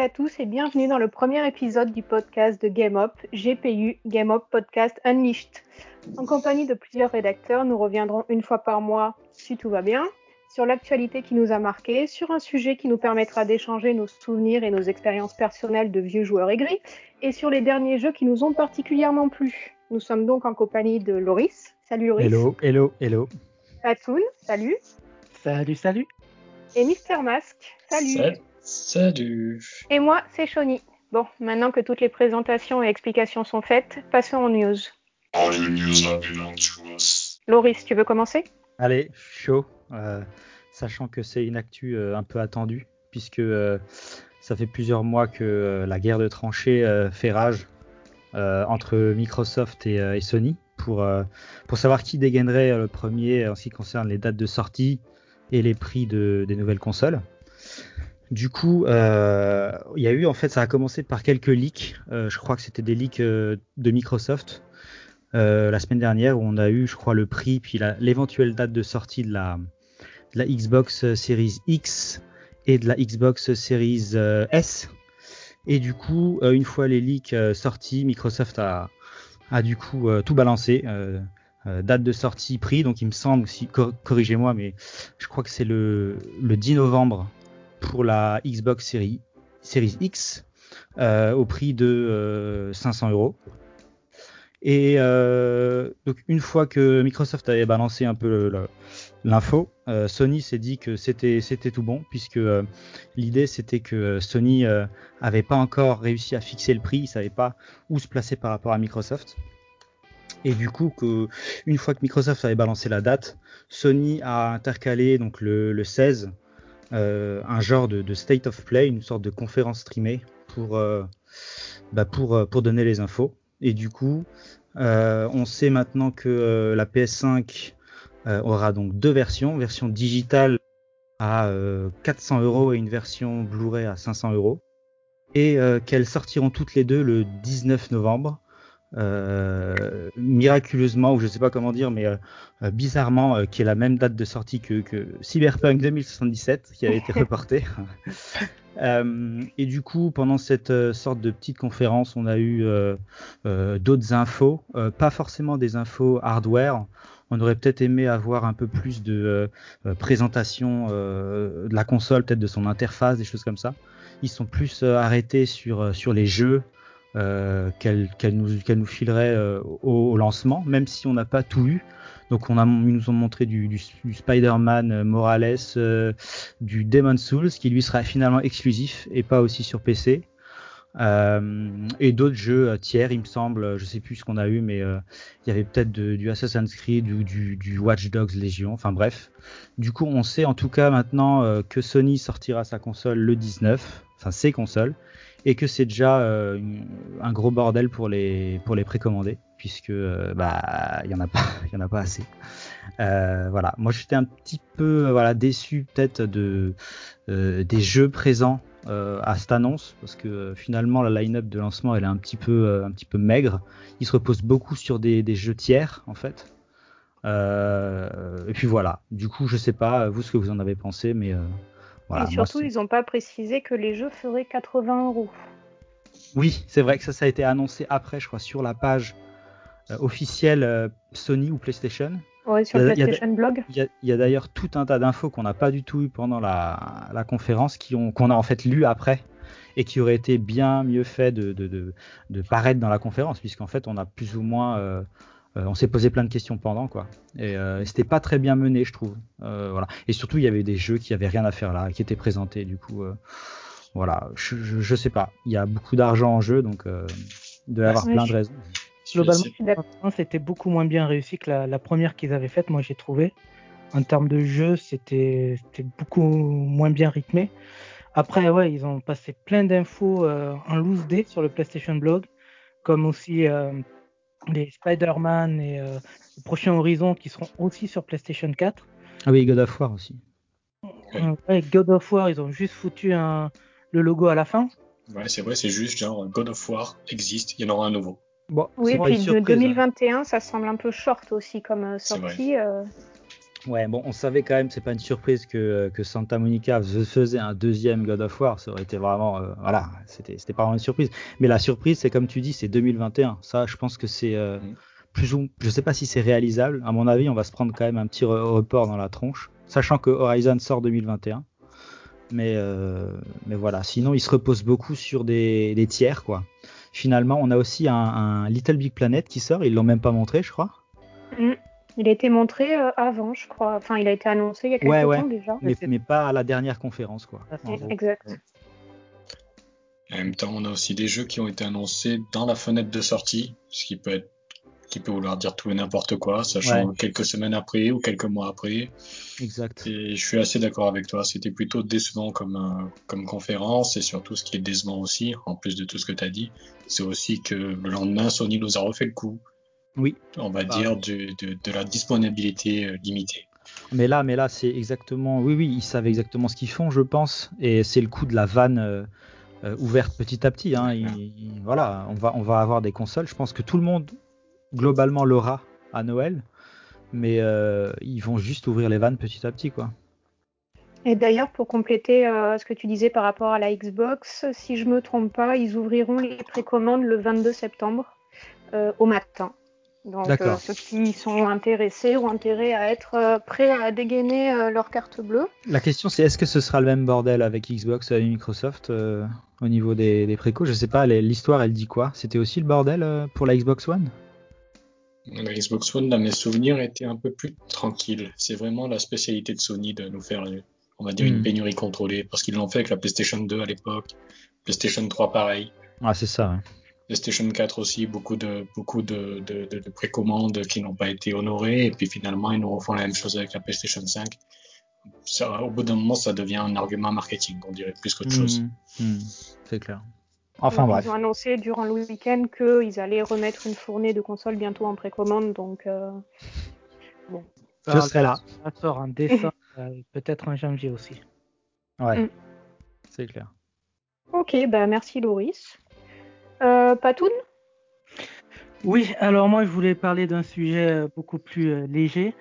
à tous et bienvenue dans le premier épisode du podcast de Game Up, GPU, Game Up Podcast Unleashed. En compagnie de plusieurs rédacteurs, nous reviendrons une fois par mois, si tout va bien, sur l'actualité qui nous a marqué, sur un sujet qui nous permettra d'échanger nos souvenirs et nos expériences personnelles de vieux joueurs aigris, et sur les derniers jeux qui nous ont particulièrement plu. Nous sommes donc en compagnie de Loris. Salut Loris. Hello, hello, hello. Patoun, salut. Salut, salut. Et Mister Mask, salut. Salut. Et moi, c'est Shoni. Bon, maintenant que toutes les présentations et explications sont faites, passons aux news. All your news are belong to us. Loris, tu veux commencer? Allez, chaud. euh, sachant que c'est une actu euh, un peu attendue, puisque euh, ça fait plusieurs mois que euh, la guerre de tranchées euh, fait rage euh, entre Microsoft et, euh, et Sony pour, euh, pour savoir qui dégainerait euh, le premier en ce qui concerne les dates de sortie et les prix de, des nouvelles consoles. Du coup, euh, il y a eu en fait, ça a commencé par quelques leaks. Euh, je crois que c'était des leaks euh, de Microsoft la semaine dernière où on a eu, je crois, le prix puis l'éventuelle date de sortie de la, Xbox Series X et de la Xbox Series S. Et du coup, une fois les leaks sortis, Microsoft a, du coup tout balancé. date de sortie, prix. Donc il me semble, si, cor- corrigez-moi, mais je crois que c'est le 10 novembre pour la Xbox Series, X euh, au prix de euh, 500 euros. Et euh, donc une fois que Microsoft avait balancé un peu l'info, euh, Sony s'est dit que c'était tout bon puisque euh, l'idée c'était que euh, Sony euh, avait pas encore réussi à fixer le prix, il savait pas où se placer par rapport à Microsoft. Et du coup, que, une fois que Microsoft avait balancé la date, Sony a intercalé donc le, le 16 euh, un genre de, state of play, une sorte de conférence streamée pour euh, bah, pour euh, pour donner les infos. Et du coup, euh, on sait maintenant que euh, la PS5 euh, aura donc deux versions, version digitale à euh, 400 euros et une version Blu-ray à 500 euros, et euh, qu'elles sortiront toutes les deux le 19 novembre. Euh, miraculeusement, ou je sais pas comment dire, mais euh, euh, bizarrement, euh, qui est la même date de sortie que, que Cyberpunk 2077, qui avait été reporté. Et du coup, pendant cette sorte de petite conférence, on a eu d'autres infos, pas forcément des infos hardware. On aurait peut-être aimé avoir un peu plus de présentation de la console, peut-être de son interface, des choses comme ça. Ils sont plus arrêtés sur sur les jeux euh, qu'elle qu'elle nous qu'elle nous filerait euh, au, au lancement, même si on n'a pas tout eu. Donc on a, ils nous ont montré du, du, du Spider-Man euh, Morales, euh, du Demon Souls, qui lui sera finalement exclusif et pas aussi sur PC. Euh, et d'autres jeux euh, tiers, il me semble, je sais plus ce qu'on a eu, mais il y avait peut-être du Assassin's Creed ou du, du Watch Dogs Legion, enfin bref. Du coup, on sait en tout cas maintenant que Sony sortira sa console le 19, enfin ses consoles, et que c'est déjà euh, un gros bordel pour les pour les précommander, puisque euh, bah il y en a pas, assez. Euh, voilà, moi j'étais un petit peu déçu peut-être de des jeux présents à cette annonce parce que finalement la line-up de lancement elle est un petit peu un petit peu maigre. Il se repose beaucoup sur des, jeux tiers en fait. Et puis voilà. Du coup, je sais pas vous ce que vous en avez pensé, mais voilà. Et surtout, ils n'ont pas précisé que les jeux feraient 80 euros. oui, c'est vrai que ça, ça a été annoncé après, je crois, sur la page euh, officielle euh, Sony ou PlayStation. Ouais, sur le y a PlayStation Blog. Il y a, d'ailleurs tout un tas d'infos qu'on n'a pas du tout eu pendant la, la conférence, qu'on a en fait lu après et qui auraient été bien mieux fait de, de, de, de paraître dans la conférence, puisqu'en fait on a plus ou moins, euh, euh, on s'est posé plein de questions pendant quoi. Et euh, c'était pas très bien mené, je trouve. Euh, voilà. Et surtout il y avait des jeux qui avaient rien à faire là, qui étaient présentés. Du coup, euh, voilà, je, je, je sais pas. Il y a beaucoup d'argent en jeu, donc euh, il doit y avoir Ouais, plein je- de raisons. Globalement, c'était beaucoup moins bien réussi que la, la première qu'ils avaient faite, moi j'ai trouvé. En termes de jeu, c'était c'était beaucoup moins bien rythmé. Après, ouais, ils ont passé plein d'infos euh, en loose day sur le PlayStation Blog, comme aussi euh, les Spider-Man et euh, le prochain Horizon qui seront aussi sur PlayStation 4. Ah oui, God of War aussi. Euh, ouais, God of War, ils ont juste foutu un, le logo à la fin. Ouais, c'est vrai, c'est juste genre God of War existe, il y en aura un nouveau. Bon, Oui, puis de surprise, hein. 2021, ça semble un peu short aussi comme euh, sortie. euh. Ouais, bon, on savait quand même, c'est pas une surprise que, que Santa Monica faisait un deuxième God of War. Ça aurait été vraiment, euh, voilà, c'était, c'était pas vraiment une surprise. Mais la surprise, c'est comme tu dis, c'est 2021. Ça, je pense que c'est euh, Mm. plus ou, je sais pas si c'est réalisable. À mon avis, on va se prendre quand même un petit re- report dans la tronche, sachant que Horizon sort 2021. Mais, euh, mais voilà. Sinon, il se repose beaucoup sur des, des tiers, quoi. Finalement, on a aussi un, un Little Big Planet qui sort. Ils l'ont même pas montré, je crois. Il a été montré euh, avant, je crois. Enfin, il a été annoncé il y a quelques Ouais, ouais. temps déjà. Mais, pas à la dernière conférence, quoi. Exact. En même temps, on a aussi des jeux qui ont été annoncés dans la fenêtre de sortie, ce qui peut être qui peut vouloir dire tout et n'importe quoi, sachant Ouais. quelques semaines après ou quelques mois après. Exact. Et je suis assez d'accord avec toi. C'était plutôt décevant comme, euh, comme conférence et surtout ce qui est décevant aussi, en plus de tout ce que tu as dit, c'est aussi que le lendemain, Sony nous a refait le coup. Oui. On va Bah. dire de, de la disponibilité euh, limitée. Mais là, mais là, c'est exactement. Oui, oui, ils savent exactement ce qu'ils font, je pense. Et c'est le coup de la vanne euh, euh, ouverte petit à petit. Hein. Voilà, on va, on va avoir des consoles. Je pense que tout le monde globalement l'aura à Noël, mais euh, ils vont juste ouvrir les vannes petit à petit, quoi. Et d'ailleurs, pour compléter euh, ce que tu disais par rapport à la Xbox, si je me trompe pas, ils ouvriront les précommandes le 22 septembre euh, au matin. Donc, euh, ceux qui sont intéressés ont intérêt à être euh, prêts à dégainer euh, leur carte bleue. La question, c'est est-ce que ce sera le même bordel avec Xbox et Microsoft euh, au niveau des, des précos? Je sais pas. L'histoire, elle dit quoi? C'était aussi le bordel euh, pour la Xbox One? La Xbox One, dans mes souvenirs, était un peu plus tranquille. C'est vraiment la spécialité de Sony de nous faire, on va dire, Hmm. une pénurie contrôlée, parce qu'ils l'ont fait avec la PlayStation 2 à l'époque, PlayStation 3 pareil. Ah, c'est ça. ouais. PlayStation 4 aussi, beaucoup de, beaucoup de, de, de, de précommandes qui n'ont pas été honorées, et puis finalement, ils nous refont la même chose avec la PlayStation 5. Ça, au bout d'un moment, ça devient un argument marketing, on dirait, plus qu'autre chose. Hmm, hmm, c'est clair. Enfin bref. Ils ont annoncé durant le week-end qu'ils allaient remettre une fournée de consoles bientôt en précommande. Donc, euh, Je serai là. Ça sort en décembre, euh, peut-être en janvier aussi. Ouais. Mm. C'est clair. ok, bah merci Loris. Euh, Patoun? Oui, alors moi je voulais parler d'un sujet euh, beaucoup plus euh, léger.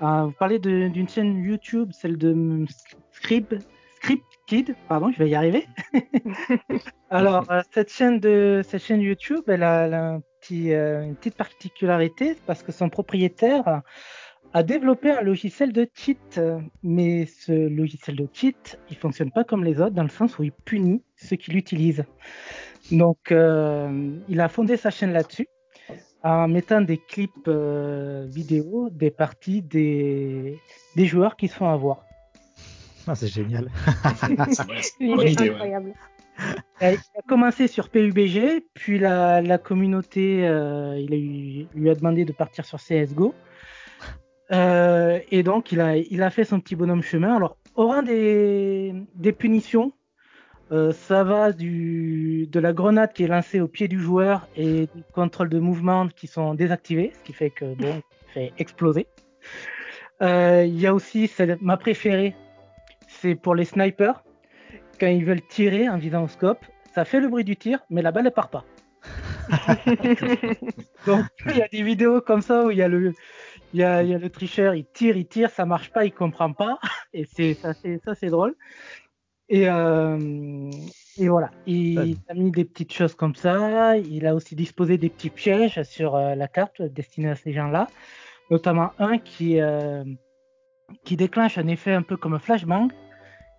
Vous parlez d'une chaîne YouTube, celle de Script, Script Kid, pardon, je vais y arriver. alors cette chaîne de cette chaîne YouTube, elle a, elle a un petit, euh, une petite particularité parce que son propriétaire a développé un logiciel de cheat, mais ce logiciel de cheat, il fonctionne pas comme les autres dans le sens où il punit ceux qui l'utilisent. Donc, euh, il a fondé sa chaîne là-dessus en mettant des clips euh, vidéo des parties des, des joueurs qui se font avoir. Ah, c'est génial. Il bonne est idée, ouais. incroyable. Il a il a commencé sur PUBG, puis la, la communauté, euh, il a eu, lui a demandé de partir sur CSGO. Euh, et donc, il a, il a fait son petit bonhomme chemin. Alors, au rang des, des punitions, euh, ça va du, de la grenade qui est lancée au pied du joueur et du contrôle de mouvement qui sont désactivés, ce qui fait que, bon, fait exploser. Euh, Il y a aussi, ma préférée, c'est pour les snipers. Quand ils veulent tirer en visant au scope, ça fait le bruit du tir, mais la balle ne part pas. Donc, il y a des vidéos comme ça où il y a le, il y a, il y a le tricheur, il tire, il tire, ça marche pas, il comprend pas, et c'est ça, c'est drôle. Et, euh, et voilà, il a mis des petites choses comme ça. Il a aussi disposé des petits pièges sur euh, la carte destinés à ces gens-là, notamment un qui euh, qui déclenche un effet un peu comme un flashbang.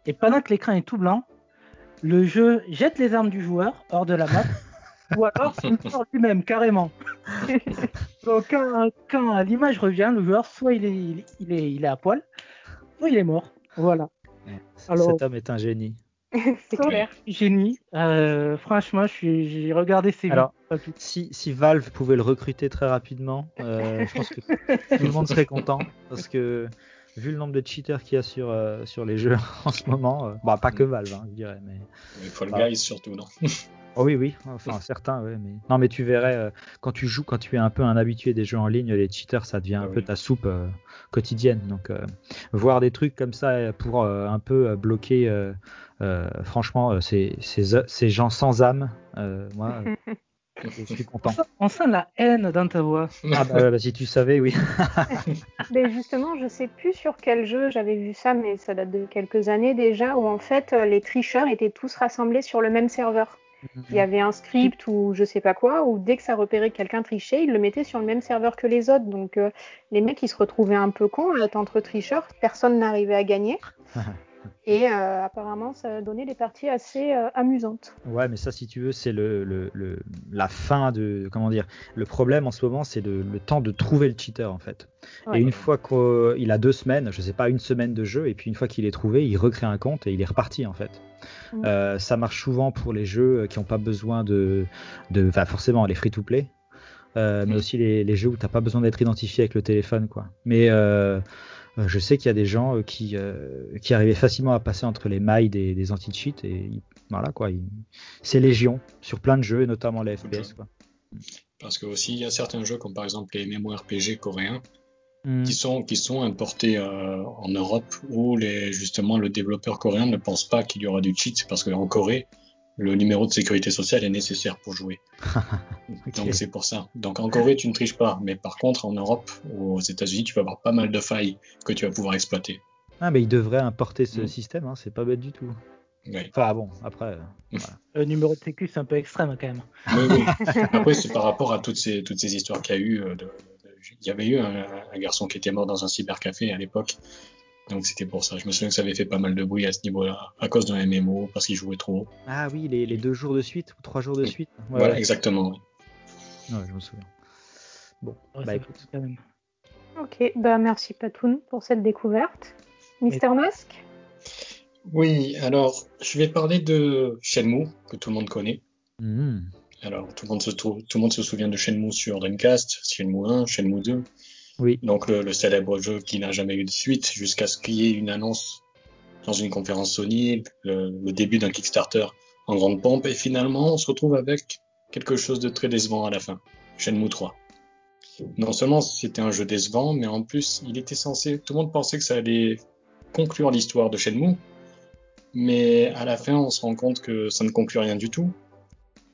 Et pendant que l'écran est tout blanc, le jeu jette les armes du joueur hors de la map, ou alors il sort lui-même carrément. Donc quand, quand l'image revient, le joueur soit il est, il, est- il est, il est à poil, soit il est mort. Voilà. Alors- Cet homme est un génie. C'est clair. Génie. Euh, franchement, je suis- j'ai regardé ces Alors, vidéos. Si, si Valve pouvait le recruter très rapidement, euh, je pense que tout le monde serait content parce que vu le nombre de cheaters qu'il y a sur, euh, sur les jeux en ce moment, euh, bah, pas que Valve, hein, je dirais, mais Mais Fall Ah. Guys surtout, non Oh oui, oui, enfin certains, ouais, mais non, mais tu verrais euh, quand tu joues, quand tu es un peu un habitué des jeux en ligne, les cheaters, ça devient un Ah peu oui. ta soupe euh, quotidienne. Donc, euh, voir des trucs comme ça pour euh, un peu bloquer, euh, euh, franchement, euh, ces, ces, ces gens sans âme, euh, moi, Je suis content. On sent la haine dans ta voix. Ah bah, bah, si tu savais, oui. Mais justement, je sais plus sur quel jeu j'avais vu ça, mais ça date de quelques années déjà, où en fait les tricheurs étaient tous rassemblés sur le même serveur. Il y avait un script ou je sais pas quoi, où dès que ça repérait que quelqu'un trichait, il le mettait sur le même serveur que les autres. Donc euh, les mecs, ils se retrouvaient un peu cons à être entre tricheurs, personne n'arrivait à gagner. Et euh, apparemment, ça a donné des parties assez euh, amusantes. Ouais, mais ça, si tu veux, c'est le, le, le- la fin de. Comment dire Le problème en ce moment, c'est le, le temps de trouver le cheater, en fait. Ouais. Et une fois qu'il a deux semaines, je sais pas, une semaine de jeu, et puis une fois qu'il est trouvé, il recrée un compte et il est reparti, en fait. Mm. Euh, ça marche souvent pour les jeux qui n'ont pas besoin de. de enfin, forcément, les free-to-play. euh, mais aussi les, les jeux où t'as pas besoin d'être identifié avec le téléphone, quoi. Mais euh, je sais qu'il y a des gens euh, qui, euh, qui arrivaient facilement à passer entre les mailles des, des anti-cheats et voilà quoi. C'est légion sur plein de jeux et notamment les FPS. Quoi. Parce que aussi, il y a certains jeux, comme par exemple les MMORPG coréens, Mm. qui sont, qui sont importés euh, en Europe, où les, justement le développeur coréen ne pense pas qu'il y aura du cheat, c'est parce qu'en Corée, le numéro de sécurité sociale est nécessaire pour jouer. Donc c'est pour ça. Donc en Corée, tu ne triches pas, mais par contre, en Europe ou aux États-Unis, tu vas avoir pas mal de failles que tu vas pouvoir exploiter. Ah mais ils devraient importer ce Mm. système, hein, c'est pas bête du tout. Enfin bon, après. euh, Le numéro de sécu, c'est un peu extrême quand même. Oui, oui. Après, c'est par rapport à toutes ces, toutes ces histoires qu'il y a eu. euh, de- de- Il y avait eu un, un garçon qui était mort dans un cybercafé à l'époque. Donc c'était pour ça. Je me souviens que ça avait fait pas mal de bruit à ce niveau-là, à cause d'un MMO, parce qu'il jouait trop. Ah oui, les, les deux jours de suite ou trois jours de suite. Ouais, voilà, ouais. exactement. oui. Ouais, je me souviens. Bon, Ouais, bah écoute. fait quand même. Ok, bah merci Patoun pour cette découverte. Mister Mask? Oui, alors, je vais parler de Shenmue, que tout le monde connaît. Mm. Alors, tout le monde se, tout le monde se souvient de Shenmue sur Dreamcast, Shenmue 1, Shenmue 2. Oui. Donc, le, le célèbre jeu qui n'a jamais eu de suite, jusqu'à ce qu'il y ait une annonce dans une conférence Sony, le, le début d'un Kickstarter en grande pompe, et finalement, on se retrouve avec quelque chose de très décevant à la fin. Shenmue 3. Non seulement c'était un jeu décevant, mais en plus, il était censé, tout le monde pensait que ça allait conclure l'histoire de Shenmue, mais à la fin, on se rend compte que ça ne conclut rien du tout,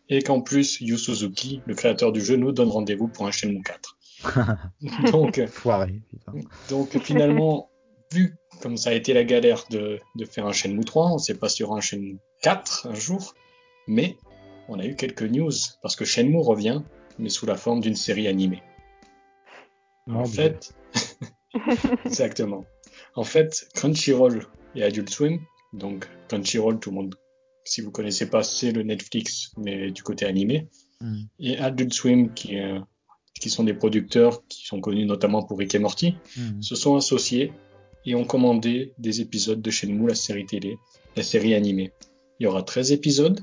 et qu'en plus, Yu Suzuki, le créateur du jeu, nous donne rendez-vous pour un Shenmue 4. Donc, Foiré, donc finalement, vu comme ça a été la galère de, de faire un Shenmue 3, on sait pas sur un Shenmue 4 un jour, mais on a eu quelques news, parce que Shenmue revient, mais sous la forme d'une série animée. En fait, exactement. En fait, Crunchyroll et Adult Swim, donc Crunchyroll, tout le monde, si vous connaissez pas, c'est le Netflix, mais du côté animé, Mm. et Adult Swim, qui, est- qui sont des producteurs qui sont connus notamment pour Rick et Morty, Mm. se sont associés et ont commandé des épisodes de Shenmue, la série télé, la série animée. Il y aura 13 épisodes.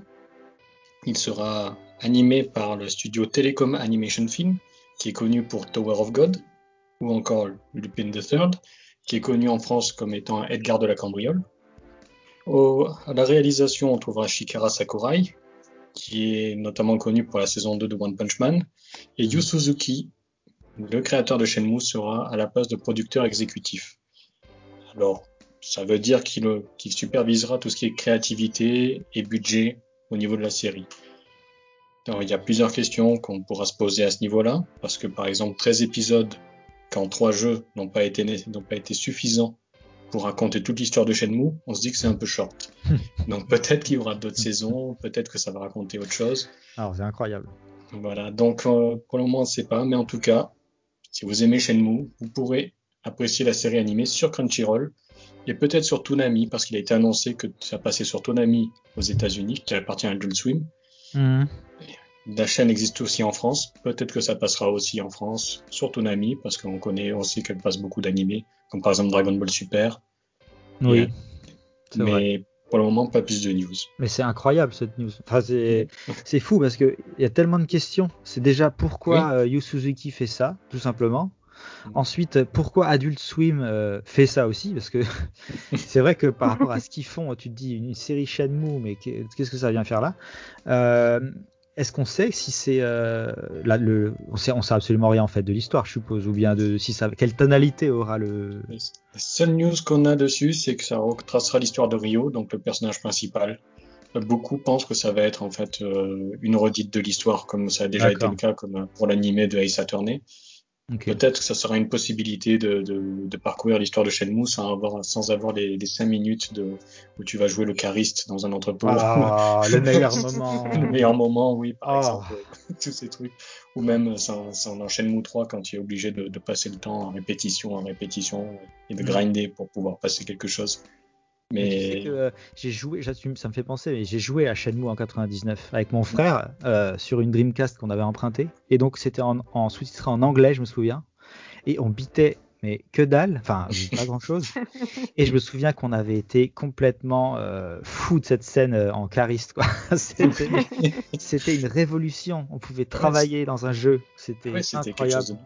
Il sera animé par le studio Telecom Animation Film, qui est connu pour Tower of God, ou encore Lupin III, qui est connu en France comme étant Edgar de la Cambriole. Au- à la réalisation, on trouvera Shikara Sakurai, qui est notamment connu pour la saison 2 de One Punch Man, et Yu Suzuki, le créateur de Shenmue, sera à la place de producteur exécutif. Alors, ça veut dire qu'il euh, qu'il supervisera tout ce qui est créativité et budget au niveau de la série. Alors, il y a plusieurs questions qu'on pourra se poser à ce niveau-là, parce que par exemple, 13 épisodes, quand 3 jeux n'ont pas été, n'ont pas été suffisants pour raconter toute l'histoire de Shenmue, on se dit que c'est un peu short. Donc peut-être qu'il y aura d'autres saisons, peut-être que ça va raconter autre chose. Alors, c'est incroyable. Voilà, donc euh, pour le moment on ne sait pas, mais en tout cas, si vous aimez Shenmue, vous pourrez apprécier la série animée sur Crunchyroll et peut-être sur Toonami, parce qu'il a été annoncé que ça passait sur Toonami aux États-Unis, qui appartient à Adult Swim. Mm. La chaîne existe aussi en France, peut-être que ça passera aussi en France sur Toonami, parce qu'on connaît, on sait qu'elle passe beaucoup d'animés, comme par exemple Dragon Ball Super, Oui, Et- vrai. Pour le moment pas plus de news. Mais c'est incroyable cette news. Enfin, c'est c'est fou parce que il y a tellement de questions. C'est déjà pourquoi euh, Yu Suzuki fait ça, tout simplement. Mm. Ensuite, pourquoi Adult Swim euh, fait ça aussi Parce que c'est vrai que par rapport à ce qu'ils font, tu te dis une série Shenmue, mais qu'est- qu'est-ce que ça vient faire là? Euh, Est-ce qu'on sait si c'est euh, là le on sait on sait absolument rien en fait de l'histoire, je suppose, ou bien de si ça quelle tonalité aura le La seule news qu'on a dessus, c'est que ça retracera l'histoire de Rio, donc le personnage principal, Beaucoup pensent que ça va être en fait euh, une redite de l'histoire, comme ça a déjà été le cas comme pour l'animé de Ace Attorney. Peut-être que ça sera une possibilité de, de, de parcourir l'histoire de Shenmue sans avoir, sans avoir les, les 5 minutes de, où tu vas jouer le chariste dans un entrepôt. Ah, le meilleur moment. Le meilleur moment, oui, par oh. exemple. Tous ces trucs. Ou même sans, sans dans Shenmue 3 quand tu es obligé de, de, passer le temps en répétition, en répétition et de mm. grinder pour pouvoir passer quelque chose. Mais, euh, j'ai joué, j'assume, ça me fait penser, mais j'ai joué à Shenmue en 99 avec mon frère euh, sur une Dreamcast qu'on avait empruntée. Et donc c'était en, en sous-titré en anglais, je me souviens. Et on bitait, mais que dalle, enfin pas grand-chose. et je me souviens qu'on avait été complètement euh, fou de cette scène euh, en cariste. c'était une révolution. On pouvait travailler dans un jeu. C'était incroyable.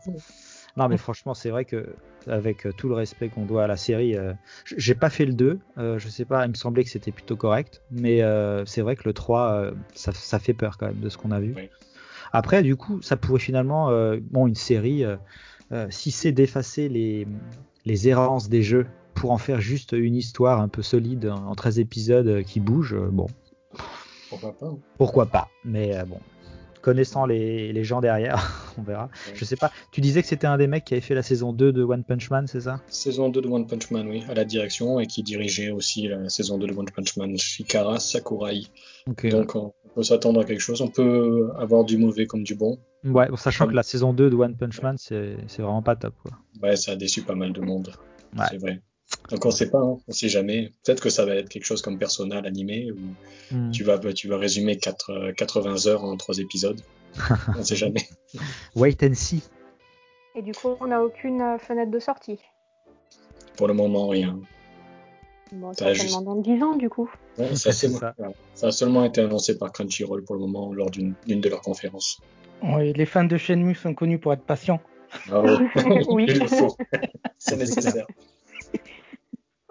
Non, mais franchement, c'est vrai que avec euh, tout le respect qu'on doit à la série, euh, j'ai pas fait le 2. Euh, je sais pas, il me semblait que c'était plutôt correct. Mais euh, c'est vrai que le 3, ça, ça, fait peur quand même de ce qu'on a vu. Après, du coup, ça pourrait finalement, bon, une série, si c'est d'effacer les, les errances des jeux pour en faire juste une histoire un peu solide en 13 épisodes qui bouge, bon. Pourquoi pas Pourquoi pas Mais bon, connaissant les, les, gens derrière, on verra. Je sais pas. Tu disais que c'était un des mecs qui avait fait la saison 2 de One Punch Man, c'est ça? Saison 2 de One Punch Man, oui, à la direction et qui dirigeait aussi la saison 2 de One Punch Man, Shikara Sakurai. Donc on peut s'attendre à quelque chose. On peut avoir du mauvais comme du bon. Ouais, sachant que la saison 2 de One Punch Man, c'est vraiment pas top. Quoi. Ouais, ça a déçu pas mal de monde. Ouais. C'est vrai. Donc on sait pas, hein. on sait jamais. Peut-être que ça va être quelque chose comme personnel animé où hmm. tu vas tu vas résumer 4, 80 euh, heures en 3 épisodes. on sait jamais. Wait and see. Et du coup, on n'a aucune euh, fenêtre de sortie. Pour le moment, rien. Bon, ça juste... dans 10 ans, du coup. Ouais, ça, ça. ça, a seulement été annoncé par Crunchyroll pour le moment lors d'une de leurs conférences. Oui, les fans de Shenmue sont connus pour être patients. Ah oui, il faut. C'est nécessaire.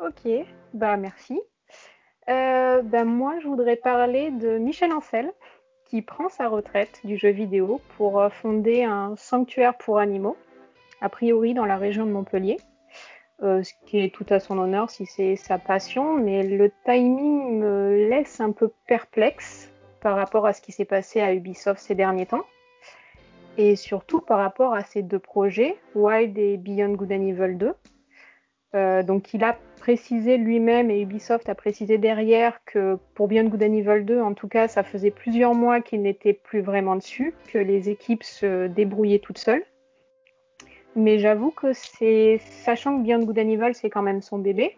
Ok, bah merci. Euh, bah moi, je voudrais parler de Michel Ancel, qui prend sa retraite du jeu vidéo pour euh, fonder un sanctuaire pour animaux, a priori dans la région de Montpellier, euh, ce qui est tout à son honneur si c'est sa passion, mais le timing me laisse un peu perplexe par rapport à ce qui s'est passé à Ubisoft ces derniers temps, et surtout par rapport à ces deux projets, Wild et Beyond Good and Evil 2. Euh, donc il a précisé lui-même et Ubisoft a précisé derrière que pour Beyond Good and Evil 2, en tout cas, ça faisait plusieurs mois qu'il n'était plus vraiment dessus, que les équipes se débrouillaient toutes seules. Mais j'avoue que c'est, sachant que Beyond Good and Evil c'est quand même son bébé,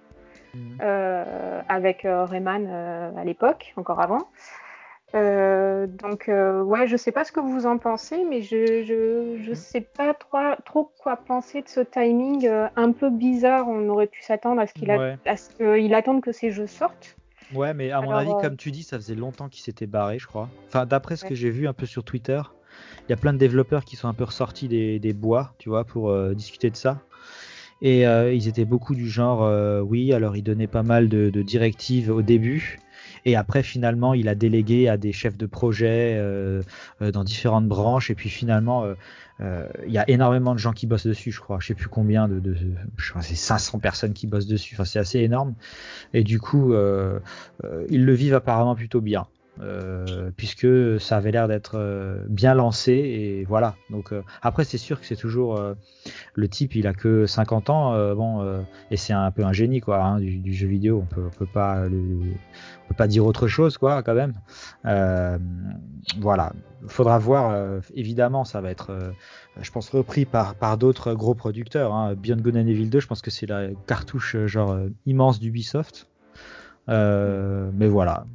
mhm. euh, avec euh, Rayman euh, à l'époque, encore avant. Euh, donc euh, ouais, je sais pas ce que vous en pensez, mais je je, je sais pas trop, trop quoi penser de ce timing euh, un peu bizarre. On aurait pu s'attendre à ce qu'il ouais. attende que ces jeux sortent. Ouais, mais à mon avis, comme tu dis, ça faisait longtemps qu'il s'était barré, je crois. Enfin, d'après ce ouais. que j'ai vu un peu sur Twitter, il y a plein de développeurs qui sont un peu ressortis des, des bois, tu vois, pour discuter de ça. Et ils étaient beaucoup du genre, oui, alors ils donnaient pas mal de, de directives au début. Et après, finalement, il a délégué à des chefs de projet euh, euh, dans différentes branches. Et puis finalement, euh, il y a énormément de gens qui bossent dessus, je crois. Je sais plus combien de, de je crois c'est 500 personnes qui bossent dessus. Enfin, c'est assez énorme. Et du coup, ils le vivent apparemment plutôt bien. Euh, puisque ça avait l'air d'être euh, bien lancé et voilà. Donc euh, après c'est sûr que c'est toujours le type, il a que 50 ans, bon et c'est un peu un génie quoi hein, du, jeu vidéo. On peut, peut pas on peut pas dire autre chose quoi quand même. voilà, faudra voir. évidemment, ça va être, je pense repris par par d'autres gros producteurs. Hein. Beyond Good and Evil 2, je pense que c'est la cartouche genre immense d'Ubisoft. mais voilà,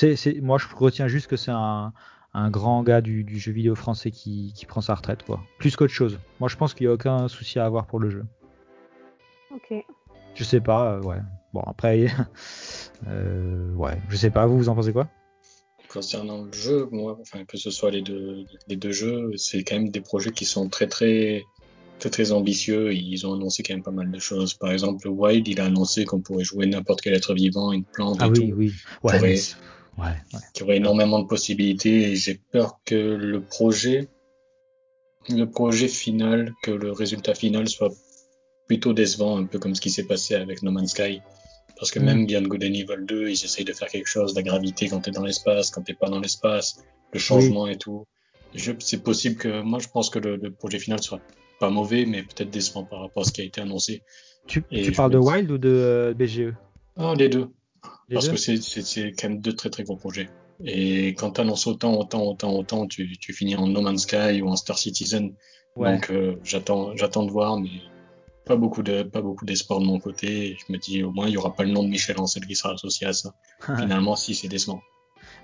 c'est, c'est, moi, je retiens juste que c'est un, un grand gars du, du, jeu vidéo français qui, qui prend sa retraite, quoi. Plus qu'autre chose. Moi, je pense qu'il n'y a aucun souci à avoir pour le jeu. Ok. Je sais pas, euh, ouais. Bon, après, euh, ouais, je sais pas, vous, vous en pensez quoi? Concernant le jeu, moi, enfin, que ce soit les deux, les deux jeux, c'est quand même des projets qui sont très, très, très, très ambitieux. Ils ont annoncé quand même pas mal de choses. Par exemple, Wild, il a annoncé qu'on pourrait jouer n'importe quel être vivant, une plante ah et oui, tout. oui, ouais. Ouais, ouais. qui aurait énormément de possibilités et j'ai peur que le projet, le projet final, que le résultat final soit plutôt décevant, un peu comme ce qui s'est passé avec No Man's Sky. Parce que Mm. même Beyond Good and Evil 2, ils essayent de faire quelque chose, la gravité quand t'es dans l'espace, quand t'es pas dans l'espace, le changement et tout. C'est possible que, moi je pense que le, le projet final sera pas mauvais, mais peut-être décevant par rapport à ce qui a été annoncé. Tu, parles de Wild ou de euh, BGE Ah, les deux. Les Parce deux que c'est, quand même deux très très gros projets. Et quand t'annonces autant, autant, autant, autant, tu, tu finis en No Man's Sky ou en Star Citizen. Ouais. Donc euh, j'attends, j'attends de voir, mais pas beaucoup de, pas beaucoup d'espoir de mon côté. Je me dis au moins il y aura pas le nom de Michel Ancel qui sera associé à ça. Finalement, si c'est décevant.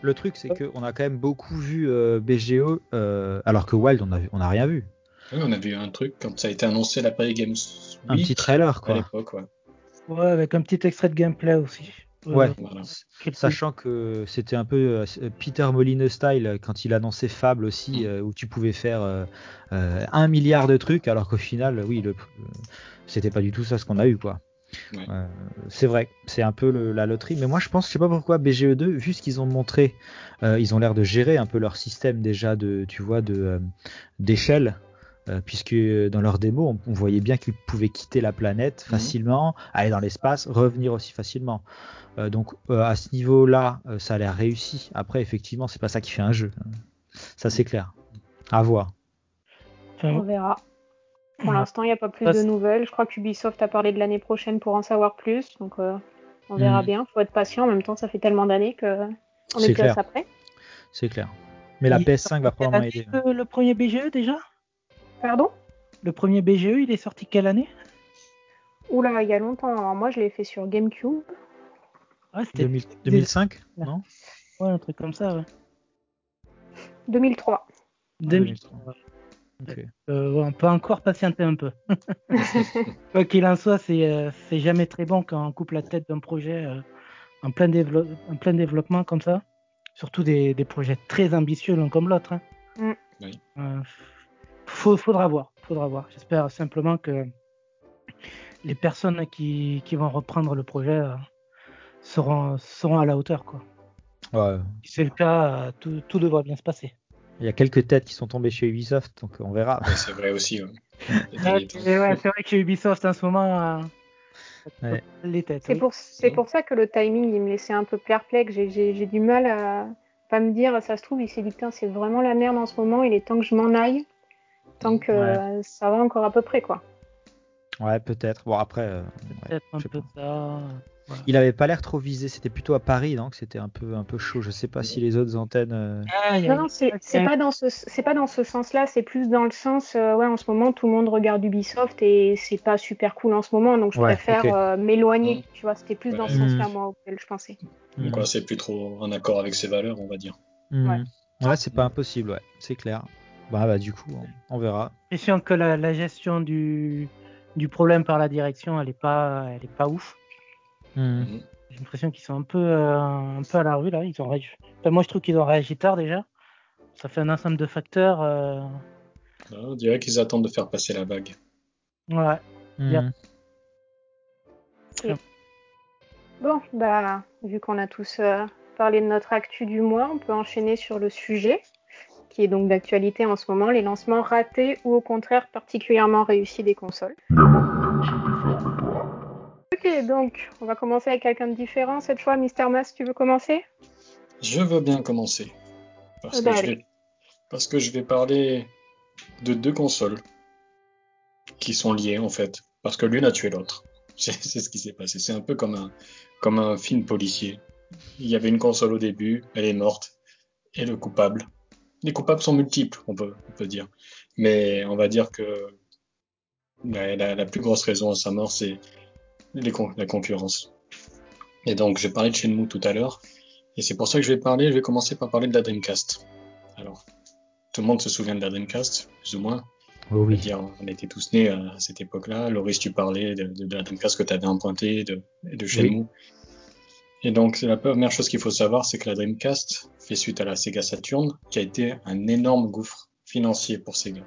Le truc, c'est qu'on a quand même beaucoup vu euh, BGE, euh, alors que Wild, on a, on a rien vu. Oui, on a vu un truc quand ça a été annoncé à la Paris Games Un petit trailer, à quoi. l'époque, ouais. Ouais, avec un petit extrait de gameplay aussi. Ouais. Voilà. Sachant que c'était un peu euh, Peter Molineux style euh, quand il annonçait Fable aussi, Mm. euh, où tu pouvais faire euh, un milliard de trucs, alors qu'au final, oui, le, c'était pas du tout ça ce qu'on a eu, quoi. Ouais. Euh, c'est vrai, c'est un peu le- la loterie, mais moi je pense, je sais pas pourquoi BGE2, vu ce qu'ils ont montré, euh, ils ont l'air de gérer un peu leur système déjà de, tu vois, de d'échelle. Euh, puisque dans leur démo, on, on voyait bien qu'ils pouvaient quitter la planète Mhm. facilement, aller dans l'espace, revenir aussi facilement. Euh, donc euh, à ce niveau-là, euh, ça a l'air réussi. Après, effectivement, c'est pas ça qui fait un jeu. Ça c'est clair. À voir. On verra. Pour l'instant, il n'y a pas plus Ça, de nouvelles. Je crois qu'Ubisoft a parlé de l'année prochaine pour en savoir plus. Donc, euh, on verra Mm. bien. faut être patient. En même temps, ça fait tellement d'années que on C'est est clair. déjà après. C'est clair. Mais la il PS5 va est probablement aider. Le, le premier BGE déjà? Pardon? Le premier BGE, il est sorti quelle année? Oula, il y a longtemps. Alors, moi, je l'ai fait sur GameCube. Ouais, c'était 2000 2005 Non? Ouais, un truc comme ça. Ouais. 2003. 2003. 2003. Ok. Euh, ouais, on peut encore patienter un peu. Quoi qu'il en soit, c'est euh, c'est jamais très bon quand on coupe la tête d'un projet euh, en, plein dévelop- en plein développement comme ça. Surtout des, des projets très ambitieux l'un comme l'autre. hein. Mm. Oui. Faut- faudra voir. Faudra voir. J'espère simplement que les personnes qui, qui vont reprendre le projet euh, seront, seront à la hauteur. Quoi. Ouais. Si c'est le cas, euh, tout, tout devrait bien se passer. Il y a quelques têtes qui sont tombées chez Ubisoft, donc on verra. Ouais, c'est vrai aussi. ouais. Ouais, des- c'est vrai que chez Ubisoft en ce moment, euh, Ouais. les têtes. C'est oui. pour, c'est pour ça que le timing, il me laissait un peu perplexe. J'ai- J'ai j'ai du mal à pas me dire, ça se trouve, il s'est dit, putain, c'est vraiment la merde en ce moment, il est temps que je m'en aille. Tant que Ouais. ça va encore à peu près, quoi. Ouais, peut-être. Bon, après, euh, ouais, Peut-être un je sais peu pas. ça. il avait pas l'air trop visé. C'était plutôt à Paris, donc c'était un peu, un peu chaud. Je sais pas si les autres antennes. euh, Ah, Non, non, c'est pas dans ce, c'est pas dans ce sens-là, c'est plus dans le sens, euh, ouais, en ce moment, tout le monde regarde Ubisoft et c'est pas super cool en ce moment, donc je Ouais, préfère euh, m'éloigner, Mm. tu vois, c'était plus dans ce sens-là, Mm. moi, auquel je pensais. Donc, ouais, c'est plus trop en accord avec ses valeurs, on va dire. Ouais. Ouais, c'est pas impossible, ouais, c'est clair. Bah, bah, du coup, on, on verra. l'impression que la, la gestion du, du problème par la direction, elle est pas, elle est pas ouf. Hmm. Mhm. J'ai l'impression qu'ils sont un peu, euh, un peu à la rue là. Ils ont réagi. Enfin, moi, je trouve qu'ils ont réagi tard déjà. Ça fait un ensemble de facteurs. euh, Ah, On dirait qu'ils attendent de faire passer la vague. Ouais. Hmm. Bien. Bon, bah, vu qu'on a tous euh, parlé de notre actu du mois, on peut enchaîner sur le sujet, qui est donc d'actualité en ce moment, les lancements ratés ou au contraire particulièrement réussis des consoles. Ok, donc, on va commencer avec quelqu'un de différent cette fois. Mister Mas, tu veux commencer? Je veux bien commencer. Parce, Eh que ben, je vais, parce que je vais parler de deux consoles qui sont liées en fait. Parce que l'une a tué l'autre. C'est c'est ce qui s'est passé. C'est un peu comme un, comme un film policier. Il y avait une console au début, elle est morte. Et le coupable. Les coupables sont multiples, on peut, on peut dire. Mais on va dire que la, la- la plus grosse raison à sa mort, c'est con- la concurrence. Et donc, j'ai parlé de Shenmue tout à l'heure. Et c'est pour ça que je vais parler, je vais commencer par parler de la Dreamcast. Alors, tout le monde se souvient de la Dreamcast, plus ou moins. Oh oui. dire, on était tous nés à cette époque-là. Loris, tu parlais de, de- de la Dreamcast que tu avais empruntée, de, de Shenmue. Et donc, la première chose qu'il faut savoir, c'est que la Dreamcast fait suite à la Sega Saturn, qui a été un énorme gouffre financier pour Sega.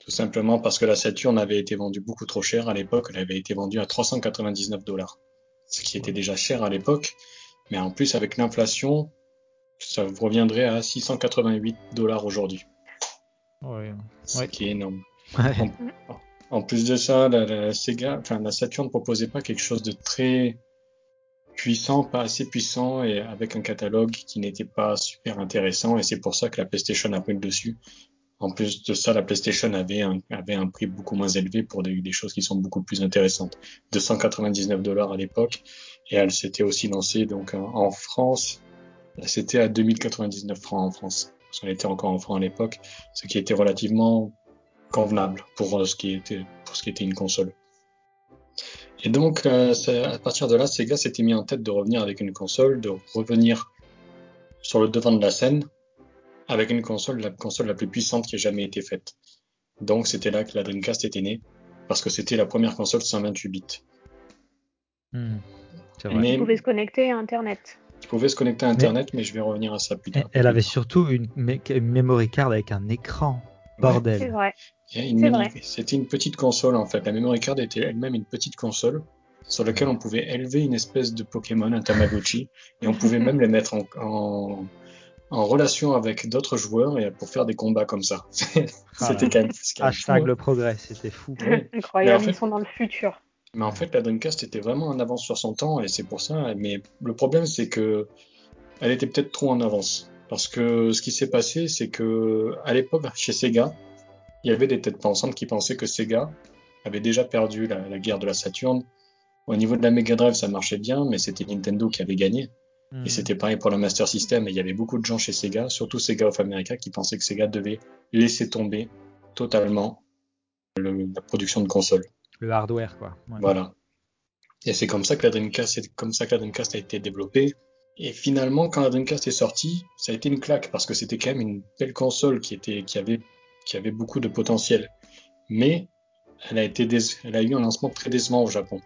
Tout simplement parce que la Saturn avait été vendue beaucoup trop cher à l'époque. Elle avait été vendue à 399 dollars. Ce qui était déjà cher à l'époque. Mais en plus, avec l'inflation, ça reviendrait à 688 dollars aujourd'hui. Ouais. Ce Ouais. qui est énorme. Ouais. En plus de ça, la, la Sega, enfin la Saturn proposait pas quelque chose de très puissant, pas assez puissant et avec un catalogue qui n'était pas super intéressant et c'est pour ça que la PlayStation a pris le dessus. En plus de ça, la PlayStation avait un, avait un prix beaucoup moins élevé pour des, des choses qui sont beaucoup plus intéressantes. 299 dollars à l'époque et elle s'était aussi lancée donc en, France. C'était à 2099 francs en France. Parce était encore en francs à l'époque, ce qui était relativement convenable pour ce qui était, pour ce qui était une console. Et donc, euh, à partir de là, Sega s'était mis en tête de revenir avec une console, de revenir sur le devant de la scène avec une console, la console la plus puissante qui ait jamais été faite. Donc, c'était là que la Dreamcast était née, parce que c'était la première console 128 bits. Hmm, c'est vrai. Vous Mais pouvez se connecter à Internet. tu pouvais se connecter à Internet, mais, je vais revenir à ça plus tard. Elle avait surtout une, mé- une memory card avec un écran. Bordel. C'est C'était une petite console en fait. La memory card était elle-même une petite console sur laquelle on pouvait élever une espèce de Pokémon, un Tamagotchi, et on pouvait même les mettre en, en, en relation avec d'autres joueurs et pour faire des combats comme ça. C'était Ah là. quand même, c'est quand même fou, Hashtag hein. le progrès, c'était fou. Ouais. Incroyable, Mais en fait- ils sont dans le futur. Mais en fait, la Dreamcast était vraiment en avance sur son temps et c'est pour ça. Mais le problème, c'est que elle était peut-être trop en avance. Parce que ce qui s'est passé, c'est que à l'époque, chez Sega, il y avait des têtes pensantes qui pensaient que Sega avait déjà perdu la, la guerre de la Saturn. Au niveau de la Mega Drive, ça marchait bien, mais c'était Nintendo qui avait gagné. Hmm. Et c'était pareil pour la Master System. Et il y avait beaucoup de gens chez Sega, surtout Sega of America, qui pensaient que Sega devait laisser tomber totalement le- la production de consoles. Le hardware, quoi. Ouais. Voilà. Et c'est comme ça que la Dreamcast, c'est comme ça que la Dreamcast a été développée. Et finalement, quand la Dreamcast est sortie, ça a été une claque parce que c'était quand même une belle console qui était, qui avait, qui avait beaucoup de potentiel. Mais elle a été, dé- elle a eu un lancement très décevant au Japon.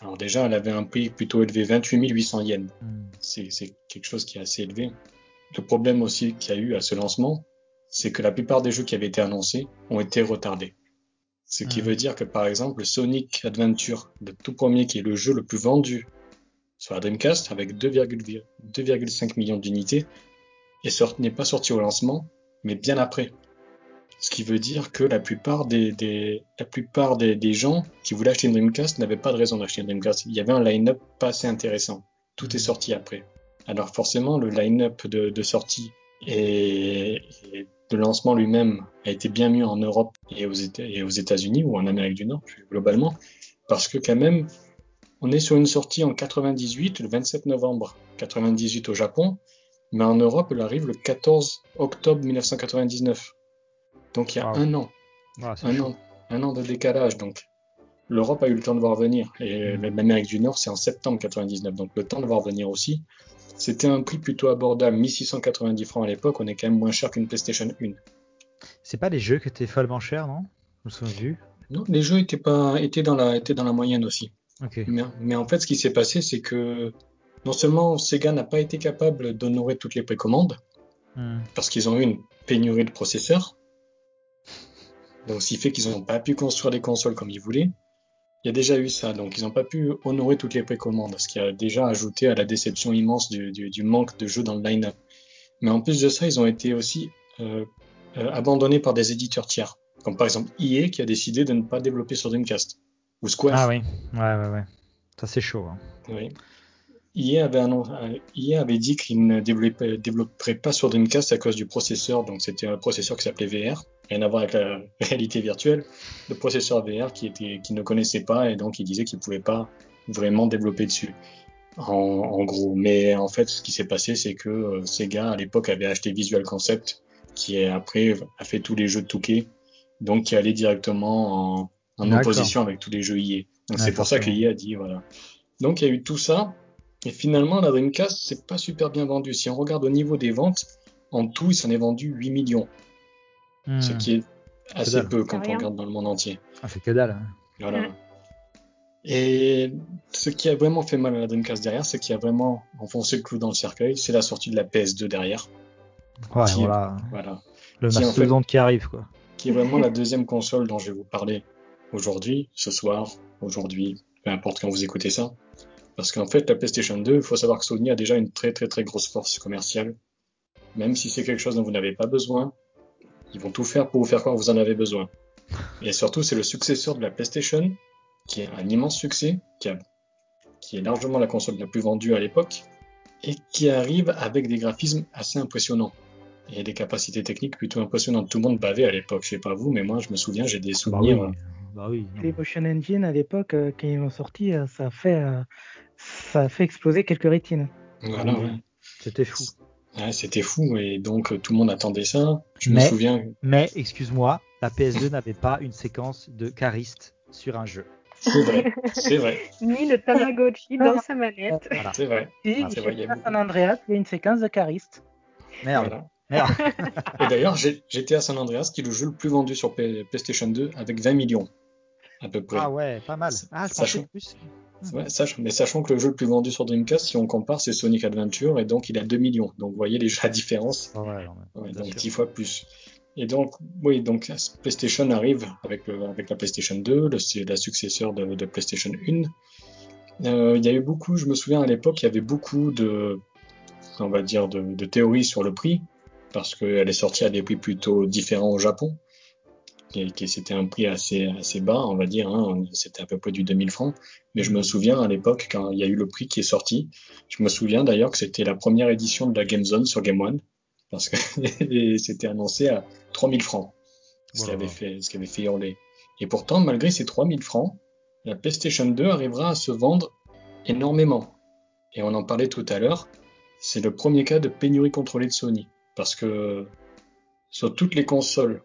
Alors déjà, elle avait un prix plutôt élevé, 28 800 yens. Hmm. C'est, c'est quelque chose qui est assez élevé. Le problème aussi qu'il y a eu à ce lancement, c'est que la plupart des jeux qui avaient été annoncés ont été retardés. Ce qui Mhm. veut dire que par exemple, Sonic Adventure, le tout premier qui est le jeu le plus vendu sur la Dreamcast, avec 2,5 2,5 millions d'unités, est n'est pas sorti au lancement, mais bien après. Ce qui veut dire que la plupart des, des, la plupart des, des gens qui voulaient acheter une Dreamcast n'avaient pas de raison d'acheter une Dreamcast. Il y avait un line-up pas assez intéressant. Tout est sorti après. Alors forcément, le line-up de, de sortie et, et de lancement lui-même a été bien mieux en Europe et aux, et aux États-Unis ou en Amérique du Nord plus globalement, parce que quand même, on est sur une sortie en 98, le 27 novembre 98 au Japon, mais en Europe, elle arrive le 14 octobre 1999. Donc il y a Wow. un an, Ah, un an, un an de décalage. Donc l'Europe a eu le temps de voir venir et Mm. l'Amérique du Nord, c'est en septembre 99, donc le temps de voir venir aussi. C'était un prix plutôt abordable, 1690 francs à l'époque, on est quand même moins cher qu'une PlayStation 1. C'est pas les jeux qui étaient follement chers, non? Me souviens plus. Non, les jeux étaient pas étaient dans la étaient dans la moyenne aussi. Mais en fait, ce qui s'est passé, c'est que non seulement Sega n'a pas été capable d'honorer toutes les précommandes Hmm. parce qu'ils ont eu une pénurie de processeurs, donc ce qui fait qu'ils n'ont pas pu construire des consoles comme ils voulaient. Il y a déjà eu ça, donc ils n'ont pas pu honorer toutes les précommandes, ce qui a déjà ajouté à la déception immense du, du- du manque de jeux dans le line-up. Mais en plus de ça, ils ont été aussi euh, euh, abandonnés par des éditeurs tiers, comme par exemple EA qui a décidé de ne pas développer sur Dreamcast, ou Square. Ah oui, ouais, ouais, ouais. Ça c'est chaud. hein. Oui. EA avait, euh, EA avait dit qu'il ne développerait pas sur Dreamcast à cause du processeur, donc c'était un processeur qui s'appelait VR, rien à voir avec la réalité virtuelle, le processeur VR qui était, qui ne connaissait pas et donc il disait qu'il pouvait pas vraiment développer dessus. En, en gros, mais en fait, ce qui s'est passé, c'est que euh, Sega à l'époque avait acheté Visual Concept, qui est, après a fait tous les jeux de Touquet, donc qui allait directement en, opposition avec tous les jeux EA. Donc c'est pour ça que. EA a dit voilà. Donc il y a eu tout ça, et finalement la Dreamcast c'est pas super bien vendu. Si on regarde au niveau des ventes, en tout il s'en est vendu 8 millions, Hmm. ce qui est assez peu quand C'est on regarde dans le monde entier. Ah, c'est que dalle. hein. Voilà. Et ce qui a vraiment fait mal à la Dreamcast derrière, ce qui a vraiment enfoncé le clou dans le cercueil, c'est la sortie de la PS2 derrière. Ouais, Qui- voilà. Voilà. Le qui, en fait- mastodonte qui arrive, quoi. Qui est vraiment la deuxième console dont je vais vous parler aujourd'hui, ce soir, aujourd'hui, peu importe quand vous écoutez ça. Parce qu'en fait, la PlayStation 2, il faut savoir que Sony a déjà une très très très grosse force commerciale. Même si c'est quelque chose dont vous n'avez pas besoin, ils vont tout faire pour vous faire croire que vous en avez besoin. Et surtout, c'est le successeur de la PlayStation, qui est un immense succès, qui, a, qui est largement la console la plus vendue à l'époque, et qui arrive avec des graphismes assez impressionnants et des capacités techniques plutôt impressionnantes. Tout le monde bavait à l'époque, je sais pas vous, mais moi je me souviens, j'ai des souvenirs. Bah oui. Bah oui. Les Motion Engine à l'époque, euh, quand ils ont sorti, euh, ça a fait, euh, ça a fait exploser quelques rétines. Voilà, ouais. C'était fou. Ouais, c'était fou et donc euh, tout le monde attendait ça. Je Mais- me souviens. Mais, excuse-moi, la PS2 n'avait pas une séquence de cariste sur un jeu. C'est vrai, c'est vrai, Ni le Tamagotchi dans sa manette. Voilà. c'est vrai. Si, Ah, c'est vrai, il y a à San Andreas, il y a une séquence de chariste. Merde, Voilà. merde. Et d'ailleurs, j'étais à San Andreas, qui est le jeu le plus vendu sur PlayStation 2, avec 20 millions, à peu près. Ah ouais, pas mal. Ah, je Sachant- plus. Ouais, sach- mais sachant que le jeu le plus vendu sur Dreamcast, si on compare, c'est Sonic Adventure, et donc il a 2 millions. Donc vous voyez déjà la différence. Ouais, Ouais, donc sûr. 10 fois plus. Et donc, oui, donc la PlayStation arrive avec, le- avec la PlayStation 2, le- c'est la successeur de, de PlayStation 1. Euh, il y a eu beaucoup, je me souviens à l'époque, il y avait beaucoup de, on va dire, de, de théories sur le prix, parce qu'elle est sortie à des prix plutôt différents au Japon. C'était un prix assez, assez bas, on va dire, hein, c'était à peu près du 2000 francs. Mais je me souviens à l'époque, quand il y a eu le prix qui est sorti, je me souviens d'ailleurs que c'était la première édition de la Game Zone sur Game One parce que c'était annoncé à 3000 francs, ce qui avait fait, ce qui avait fait hurler. Et pourtant, malgré ces 3000 francs, la PlayStation 2 arrivera à se vendre énormément. Et on en parlait tout à l'heure, c'est le premier cas de pénurie contrôlée de Sony, parce que sur toutes les consoles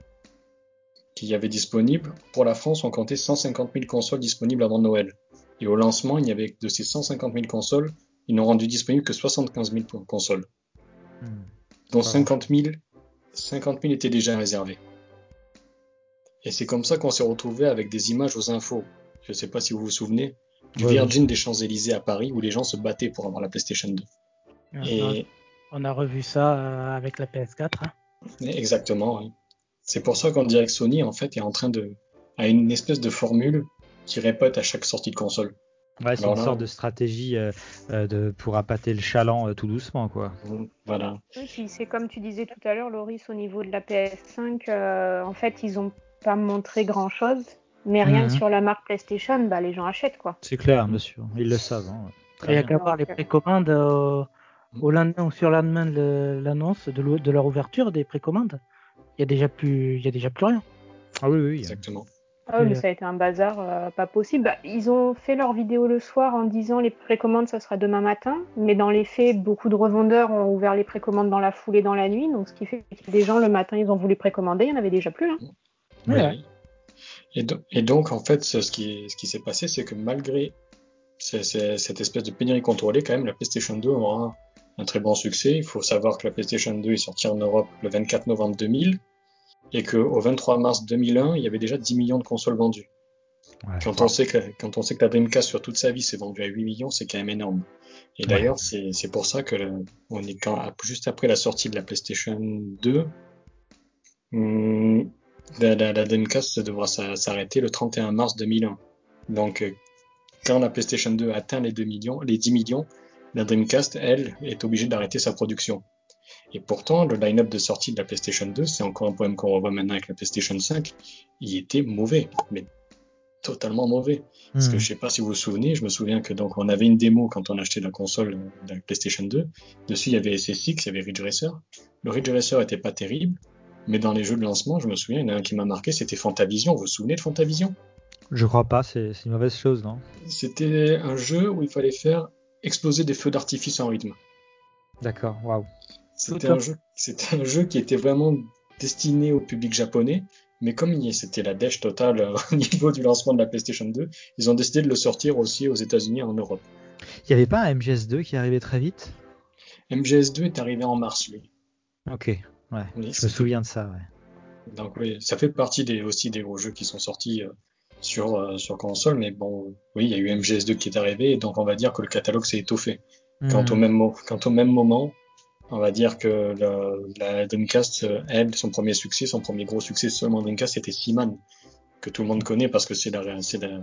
qu'il y avait disponibles, pour la France, on comptait 150 000 consoles disponibles avant Noël. Et au lancement, il y avait de ces 150 000 consoles, ils n'ont rendu disponibles que 75 000 consoles dont Voilà. 50 000, 50 000 étaient déjà réservés. Et c'est comme ça qu'on s'est retrouvé avec des images aux infos. Je ne sais pas si vous vous souvenez du Ouais, Virgin des Champs-Élysées à Paris où les gens se battaient pour avoir la PlayStation 2. Et On a revu ça euh, avec la PS4. hein. exactement, oui. C'est pour ça qu'on dirait que Sony en fait est en train de a une espèce de formule qui répète à chaque sortie de console. Ouais, c'est une sorte de stratégie euh, euh, de, pour appâter le chaland euh, tout doucement, quoi. Voilà. Oui, puis c'est comme tu disais tout à l'heure, Loris, au niveau de la PS5, euh, en fait, ils ont pas montré grand chose, mais rien Mhm. que sur la marque PlayStation, bah, les gens achètent quoi. C'est clair, monsieur. Ils le savent. hein. Très Il n'y a bien. qu'à voir les précommandes euh, au lendemain ou sur le lendemain de l'annonce de leur ouverture des précommandes. Il y a déjà plus, il y a déjà plus rien. Ah oui, oui. Exactement. Ah oui, mais Euh, ça a été un bazar euh, pas possible. Bah, ils ont fait leur vidéo le soir en disant les précommandes ça sera demain matin, mais dans les faits, beaucoup de revendeurs ont ouvert les précommandes dans la foulée dans la nuit, donc ce qui fait que des gens le matin ils ont voulu précommander, il y en avait déjà plus. Hein. Ouais, Oui, ouais. oui. Et, do- et donc, en fait, ce qui, ce qui s'est passé, c'est que malgré ce- ce- cette espèce de pénurie contrôlée, quand même, la PlayStation 2 aura un très bon succès. Il faut savoir que la PlayStation 2 est sortie en Europe le 24 novembre 2000 et qu'au 23 mars 2001, il y avait déjà 10 millions de consoles vendues. Ouais. Quand on sait que, quand on sait que la Dreamcast sur toute sa vie s'est vendue à 8 millions, c'est quand même énorme. Et Ouais. d'ailleurs, c'est pour ça que on est quand, juste après la sortie de la PlayStation 2, hum, la, la, la Dreamcast devra s'a- s'arrêter le 31 mars 2001. Donc, euh, quand la PlayStation 2 atteint les 2 millions, les 10 millions, la Dreamcast, elle, est obligée d'arrêter sa production. Et pourtant, le line-up de sortie de la PlayStation 2, c'est encore un problème qu'on revoit maintenant avec la PlayStation 5, il était mauvais, mais totalement mauvais. Parce que Hmm. je sais pas si vous vous souvenez, je me souviens que donc on avait une démo quand on achetait la console de la PlayStation 2. Dessus, il y avait SSX, il y avait Ridge Racer. Le Ridge Racer était pas terrible, mais dans les jeux de lancement, je me souviens, il y en a un qui m'a marqué, c'était Fantavision. Vous vous souvenez de Fantavision? Je crois pas, c'est c'est une mauvaise chose, non? C'était un jeu où il fallait faire exploser des feux d'artifice en rythme. D'accord, waouh. C'était un jeu, c'était un jeu qui était vraiment destiné au public japonais, mais comme c'était la dèche totale euh, au niveau du lancement de la PlayStation 2, ils ont décidé de le sortir aussi aux États-Unis et en Europe. Il y avait pas un MGS2 qui arrivait très vite? MGS2 est arrivé en mars, lui. Ok, ouais. Oui, Je me souviens de ça, ouais. Donc oui, ça fait partie des, aussi des gros jeux qui sont sortis euh, sur, euh, sur console, mais bon, oui, il y a eu MGS2 qui est arrivé, et donc on va dire que le catalogue s'est étoffé. Quant, au Hmm. même, quant au même moment, on va dire que la, la Dreamcast, euh, elle, son premier succès, son premier gros succès seulement Dreamcast, c'était Seaman, que tout le monde connaît parce que c'est la, c'est la,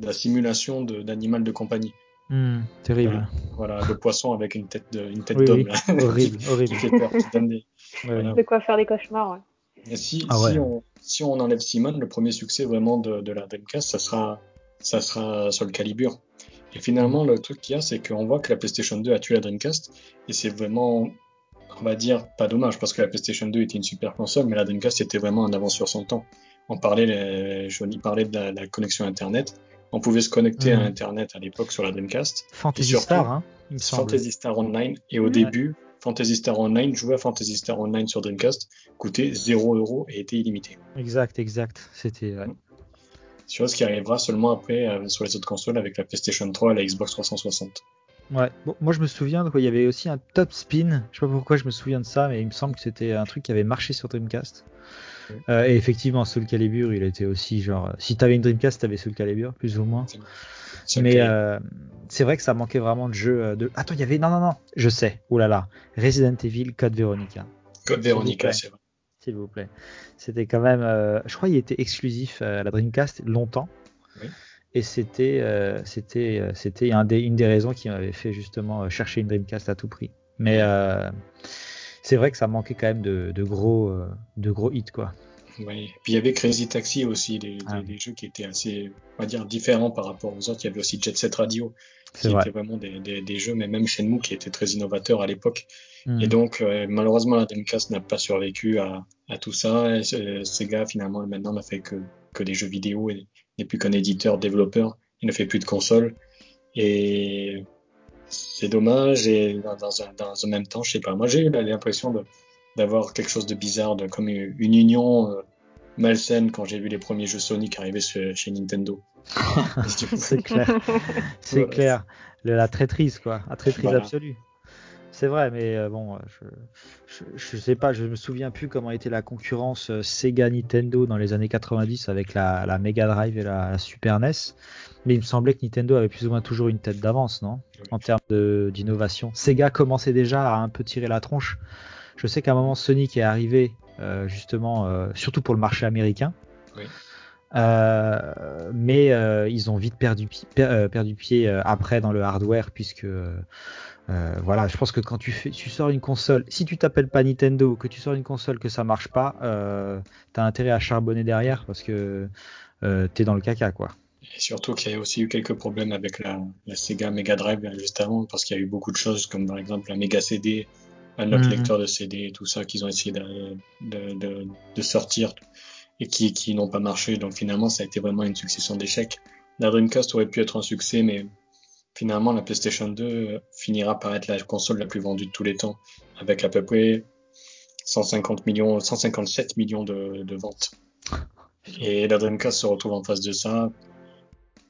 la simulation de- d'animal de, compagnie. Hmm, terrible. Voilà, le poisson avec une tête de, une tête Oui, d'homme, oui. là. horrible, qui horrible. fait peur, qui donne des, Ouais. Voilà. De quoi faire des cauchemars. ouais. Et si, Ah ouais. si, on, si on enlève Simon, le premier succès vraiment de, de la Dreamcast, ça sera, ça sera Soul Calibur. Et finalement, le truc qu'il y a, c'est qu'on voit que la PlayStation 2 a tué la Dreamcast, et c'est vraiment, on va dire, pas dommage, parce que la PlayStation 2 était une super console, mais la Dreamcast était vraiment en avance sur son temps. On parlait, les... Johnny parlait de la, la, connexion Internet. On pouvait se connecter à Internet à l'époque sur la Dreamcast. Fantasy surtout, Star, hein, il me semble. Fantasy Star Online. Et au Ouais. début, Fantasy Star Online, jouer à Fantasy Star Online sur Dreamcast coûtait 0 euros et était illimité. Exact, exact. C'était. ouais. Chose qui arrivera seulement après euh, sur les autres consoles avec la PlayStation 3 et la Xbox 360. Ouais. Bon, moi je me souviens quoi, il y avait aussi un top spin. Je sais pas pourquoi je me souviens de ça, mais il me semble que c'était un truc qui avait marché sur Dreamcast. Ouais. Euh, et effectivement, Soul Calibur, il était aussi genre. Si t'avais une Dreamcast, t'avais Soul Calibur, plus ou moins. Mais euh, c'est vrai que ça manquait vraiment de jeux. euh, De... Attends, il y avait. Non, non, non. Je sais. Oh là là. Resident Evil Code Veronica. Code Veronica, c'est vrai. S'il vous plaît. C'était quand même. euh, Je crois qu'il était exclusif à la Dreamcast longtemps. Oui. Et c'était euh, c'était euh, c'était un des, une des raisons qui m'avait fait justement euh, chercher une Dreamcast à tout prix. Mais euh, c'est vrai que ça manquait quand même de, de gros de gros hits quoi. Oui. Puis il y avait Crazy Taxi aussi, des, Ah. des jeux qui étaient assez, on va dire, différents par rapport aux autres. Il y avait aussi Jet Set Radio, qui vrai. étaient vraiment des, des, des jeux, mais même Shenmue qui était très innovateur à l'époque. Mm. Et donc, euh, malheureusement, la Dreamcast n'a pas survécu à, à tout ça. Et, euh, Sega, finalement, maintenant, n'a fait que, que des jeux vidéo et n'est plus qu'un éditeur, développeur. Il ne fait plus de consoles. Et c'est dommage. Et dans, dans un, dans un même temps, je sais pas. Moi, j'ai eu l'impression d'avoir quelque chose de bizarre, de, comme une, une union euh, malsaine quand j'ai vu les premiers jeux Sonic arriver chez, chez Nintendo. c'est clair. C'est Voilà. clair. Le- la traîtrise, quoi. La traîtrise Voilà. absolue. C'est vrai, mais euh, bon, euh, je, je, je sais pas, je me souviens plus comment était la concurrence euh, Sega Nintendo dans les années 90 avec la, la Mega Drive et la, la Super NES. Mais il me semblait que Nintendo avait plus ou moins toujours une tête d'avance, non? En termes d'innovation. Sega commençait déjà à un peu tirer la tronche. Je sais qu'à un moment, Sonic est arrivé, euh, justement, surtout pour le marché américain. Oui. Euh, mais euh, ils ont vite perdu, per- euh, perdu pied après dans le hardware puisque euh, voilà, je pense que quand tu fais, tu sors une console, si tu t'appelles pas Nintendo, que tu sors une console que ça marche pas, euh, t'as intérêt à charbonner derrière parce que euh, t'es dans le caca quoi. Et surtout qu'il y a aussi eu quelques problèmes avec la, la Sega Mega Drive juste avant, parce qu'il y a eu beaucoup de choses, comme par exemple la Mega CD, un autre Mhm. lecteur de CD, tout ça, qu'ils ont essayé de, de, de, de sortir et qui, qui n'ont pas marché. Donc finalement, ça a été vraiment une succession d'échecs. La Dreamcast aurait pu être un succès, mais finalement, la PlayStation 2 euh, finira par être la console la plus vendue de tous les temps, avec à peu près 150 millions, 157 millions de, de ventes. Et la Dreamcast se retrouve en face de ça.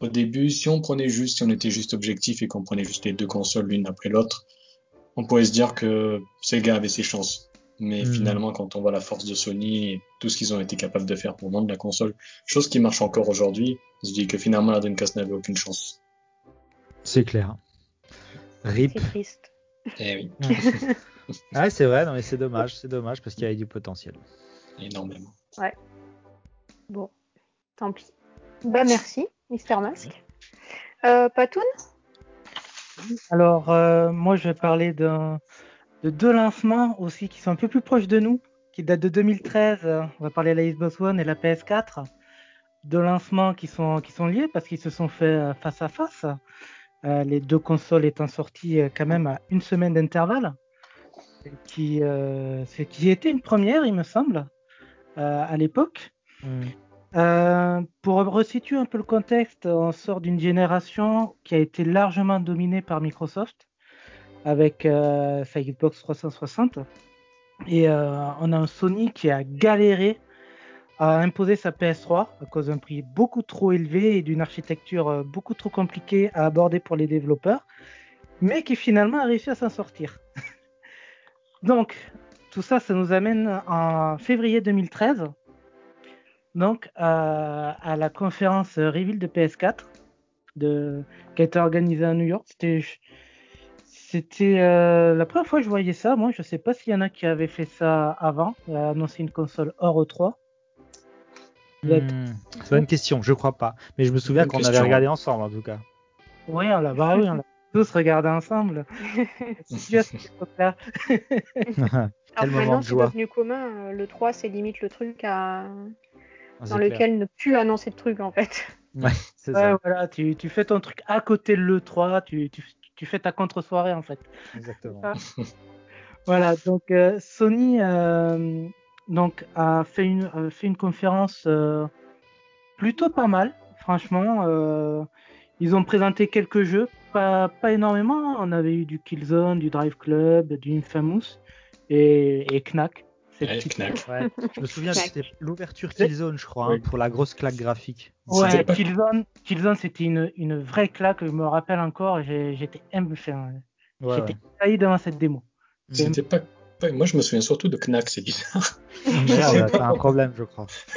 Au début, si on prenait juste, si on était juste objectif et qu'on prenait juste les deux consoles l'une après l'autre, on pourrait se dire que Sega avait ses chances. Mais Mhm. finalement, quand on voit la force de Sony et tout ce qu'ils ont été capables de faire pour vendre la console, chose qui marche encore aujourd'hui, on se dit que finalement la Dreamcast n'avait aucune chance. C'est clair. Rip. C'est triste. Eh oui, Ouais, c'est vrai, non mais c'est dommage, c'est dommage parce qu'il y avait du potentiel. énormément. Bon, tant pis. Bah merci, Mister Mask. Euh, Patoun? Alors, euh, moi, je vais parler d'un- de deux lancements aussi qui sont un peu plus proches de nous, qui datent de 2013. Euh, On va parler de la Xbox One et la PS4. Deux lancements qui sont, qui sont liés parce qu'ils se sont faits euh, face à face. Euh, les deux consoles étant sorties euh, quand même à une semaine d'intervalle. Qui, euh, qui était une première, il me semble, à l'époque. Euh, pour resituer un peu le contexte, on sort d'une génération qui a été largement dominée par Microsoft avec euh, sa Xbox 360. Et euh, on a un Sony qui a galéré à imposer sa PS3 à cause d'un prix beaucoup trop élevé et d'une architecture euh, beaucoup trop compliquée à aborder pour les développeurs, mais qui finalement a réussi à s'en sortir. Donc, tout ça, ça nous amène en février 2013 donc à, à la conférence Reveal de PS4 de, qui a été organisée à New York. C'était euh, la première fois que je voyais ça. Moi, je sais pas s'il y en a qui avaient fait ça avant, euh, annoncer une console hors E3. Hmm, C'est une question, je crois pas. Mais je me souviens qu'on avait regardé ensemble en tout cas. Oui, on l'a bah oui, on l'a tous regardé ensemble. C'est époque-là. Quel Alors moment maintenant, de c'est joie. devenu commun. euh, Le 3, c'est limite le truc à, Ah, dans lequel ne plus annoncer de trucs en fait. Ouais, c'est Ouais, ça. voilà, tu, tu fais ton truc à côté de l'E3, tu, tu, tu fais ta contre-soirée en fait. Exactement. Voilà, donc euh, Sony euh, donc, a fait une, a fait une conférence euh, plutôt pas mal, franchement. euh, ils ont présenté quelques jeux, pas, pas énormément. On avait eu du Killzone, du Drive Club, du Infamous et, et Knack. Ouais, Knack. Ouais, je me souviens, Knack. c'était l'ouverture Killzone, je crois, hein, Oui. pour la grosse claque graphique. Ouais, pas- Killzone, Killzone c'était une, une vraie claque, je me rappelle encore. J'étais Ouais, j'étais ouais. devant cette démo. C'était pas, pas- Moi, je me souviens surtout de Knack, c'est bizarre. Merde, t'as un problème, je crois.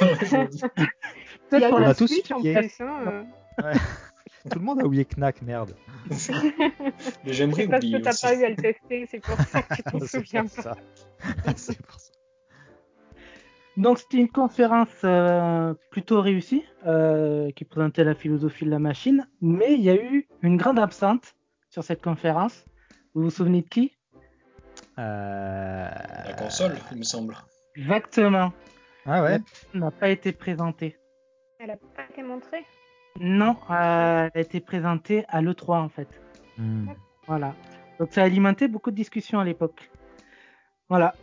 Il y a eu a la tous en euh. Tout le monde a oublié Knack, merde. Mais j'aimerais C'est parce oublier que t'as pas eu à le tester, c'est pour ça que tu t'en souviens pas. C'est pour ça. Donc c'était une conférence euh, plutôt réussie euh, qui présentait la philosophie de la machine, mais il y a eu une grande absente sur cette conférence. Vous vous souvenez de qui? Euh... La console, il me semble. Exactement. Ah ouais Elle n'a pas été présentée. Elle a pas été montrée? Non, euh, elle a été présentée à l'E3 en fait. Hmm. Voilà. Donc ça a alimenté beaucoup de discussions à l'époque. Voilà.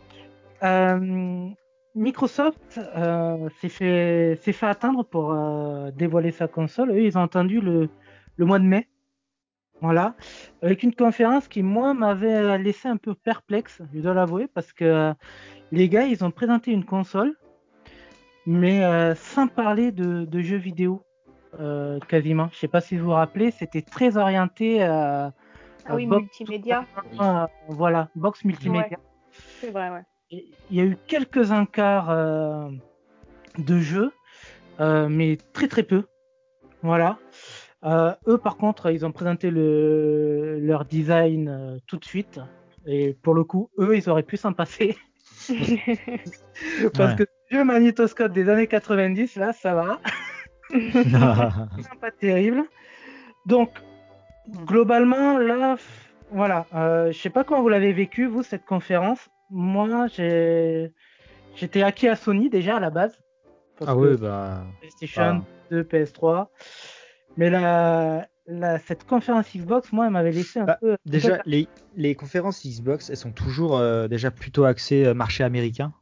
Euh, Microsoft euh, s'est fait, s'est fait attendre pour euh, dévoiler sa console. Eux, ils ont attendu le, le mois de mai. Voilà. Avec une conférence qui, moi, m'avait laissé un peu perplexe, je dois l'avouer, parce que euh, les gars, ils ont présenté une console, mais euh, sans parler de, de jeux vidéo, euh, quasiment. Je sais pas si vous vous rappelez, c'était très orienté. euh, Ah oui, euh, box- multimédia. Euh, voilà, box multimédia. C'est vrai, ouais. Il y a eu quelques encarts euh, de jeux, euh, mais très très peu. Voilà. Euh, eux, par contre, ils ont présenté le, leur design euh, tout de suite. Et pour le coup, eux, ils auraient pu s'en passer. Parce Ouais. que le jeu magnétoscope des années 90, là, ça va. pas terrible. Donc, globalement, là, voilà. Euh, je sais pas comment vous l'avez vécu, vous, cette conférence. Moi, j'étais acquis à Sony déjà à la base. Parce ah ouais, bah. PlayStation 2, PS3. Mais la, la, cette conférence Xbox, moi, elle m'avait laissé un Bah, peu. un Déjà, peu- les, les conférences Xbox, elles sont toujours euh, déjà plutôt axées euh, marché américain.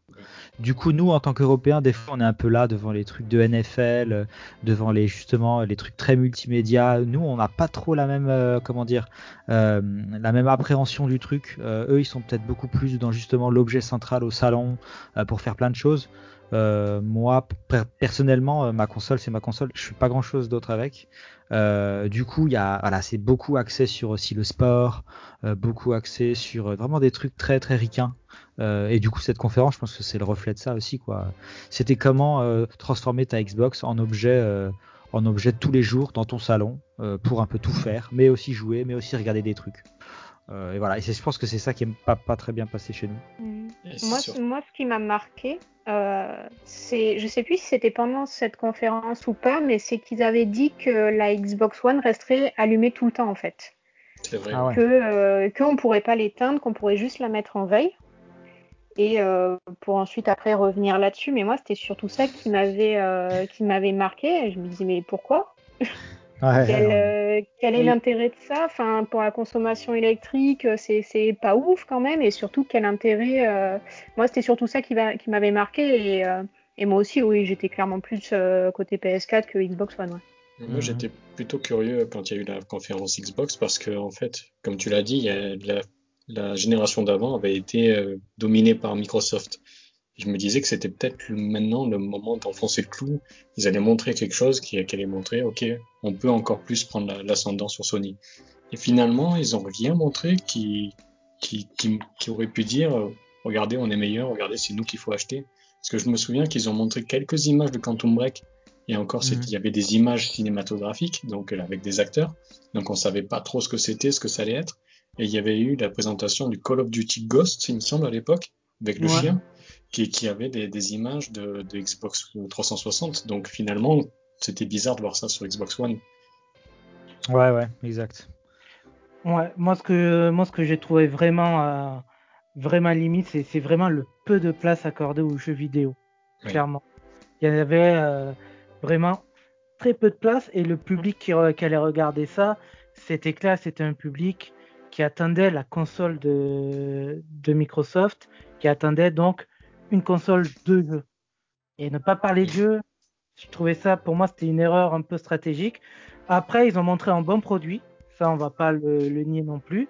Du coup, nous, en tant qu'Européens, des fois, on est un peu là devant les trucs de NFL, euh, devant les justement les trucs très multimédia. Nous, on n'a pas trop la même, euh, comment dire, euh, la même appréhension du truc. Eux, ils sont peut-être beaucoup plus dans justement l'objet central au salon pour faire plein de choses. Euh, moi, per- personnellement, euh, ma console, c'est ma console. Je fais pas grand-chose d'autre avec. Euh, du coup, il y a, voilà, c'est beaucoup axé sur aussi le sport, euh, beaucoup axé sur euh, vraiment des trucs très très ricains. Euh, et du coup, cette conférence, je pense que c'est le reflet de ça aussi, quoi. C'était comment transformer ta Xbox en objet, en objet tous les jours dans ton salon pour un peu tout faire, mais aussi jouer, mais aussi regarder des trucs. Euh, et voilà. Et je pense que c'est ça qui est pas, pas très bien passé chez nous. Mm. Moi, ce- moi, ce qui m'a marqué, euh, c'est, je sais plus si c'était pendant cette conférence ou pas, mais c'est qu'ils avaient dit que la Xbox One resterait allumée tout le temps en fait, C'est vrai. Ah ouais. que euh, qu'on pourrait pas l'éteindre, qu'on pourrait juste la mettre en veille. Et euh, pour ensuite après revenir là-dessus, mais moi c'était surtout ça qui m'avait euh, qui m'avait marqué. Et je me disais mais pourquoi? Ouais, Quel, euh, quel est Oui. l'intérêt de ça? Enfin, pour la consommation électrique, euh, c'est c'est pas ouf quand même. Et surtout, quel intérêt euh, Moi, c'était surtout ça qui, va- qui m'avait marqué. Et, euh, et moi aussi, oui, j'étais clairement plus euh, côté PS4 que Xbox One. ouais. Moi, Mhm. j'étais plutôt curieux quand il y a eu la conférence Xbox parce que, en fait, comme tu l'as dit, la, la génération d'avant avait été euh, dominée par Microsoft. Je me disais que c'était peut-être maintenant le moment d'enfoncer le clou. Ils allaient montrer quelque chose qui, qui allait montrer, ok, on peut encore plus prendre la- l'ascendant sur Sony. Et finalement, ils ont rien montré qui, qui, qui, qui aurait pu dire, euh, regardez, on est meilleur, regardez, c'est nous qu'il faut acheter. Parce que je me souviens qu'ils ont montré quelques images de Quantum Break. Et encore, Mhm. il y avait des images cinématographiques, donc euh, avec des acteurs. Donc on savait pas trop ce que c'était, ce que ça allait être. Et il y avait eu la présentation du Call of Duty Ghost, il me semble, à l'époque, avec le Ouais. chien, qui, qui avait des, des images de, de Xbox 360. Donc finalement, c'était bizarre de voir ça sur Xbox One. Ouais, ouais, exact. Ouais, moi ce que moi ce que j'ai trouvé vraiment euh, vraiment limite, c'est c'est vraiment le peu de place accordée aux jeux vidéo. Oui. Clairement. Il y avait euh, vraiment très peu de place et le public qui, qui allait regarder ça, c'était clair, c'était un public qui attendait la console de, de Microsoft, qui attendait donc une console de jeu. Et ne pas parler de jeu, je trouvais ça, pour moi, c'était une erreur un peu stratégique. Après, ils ont montré un bon produit, ça, on va pas le, le nier non plus,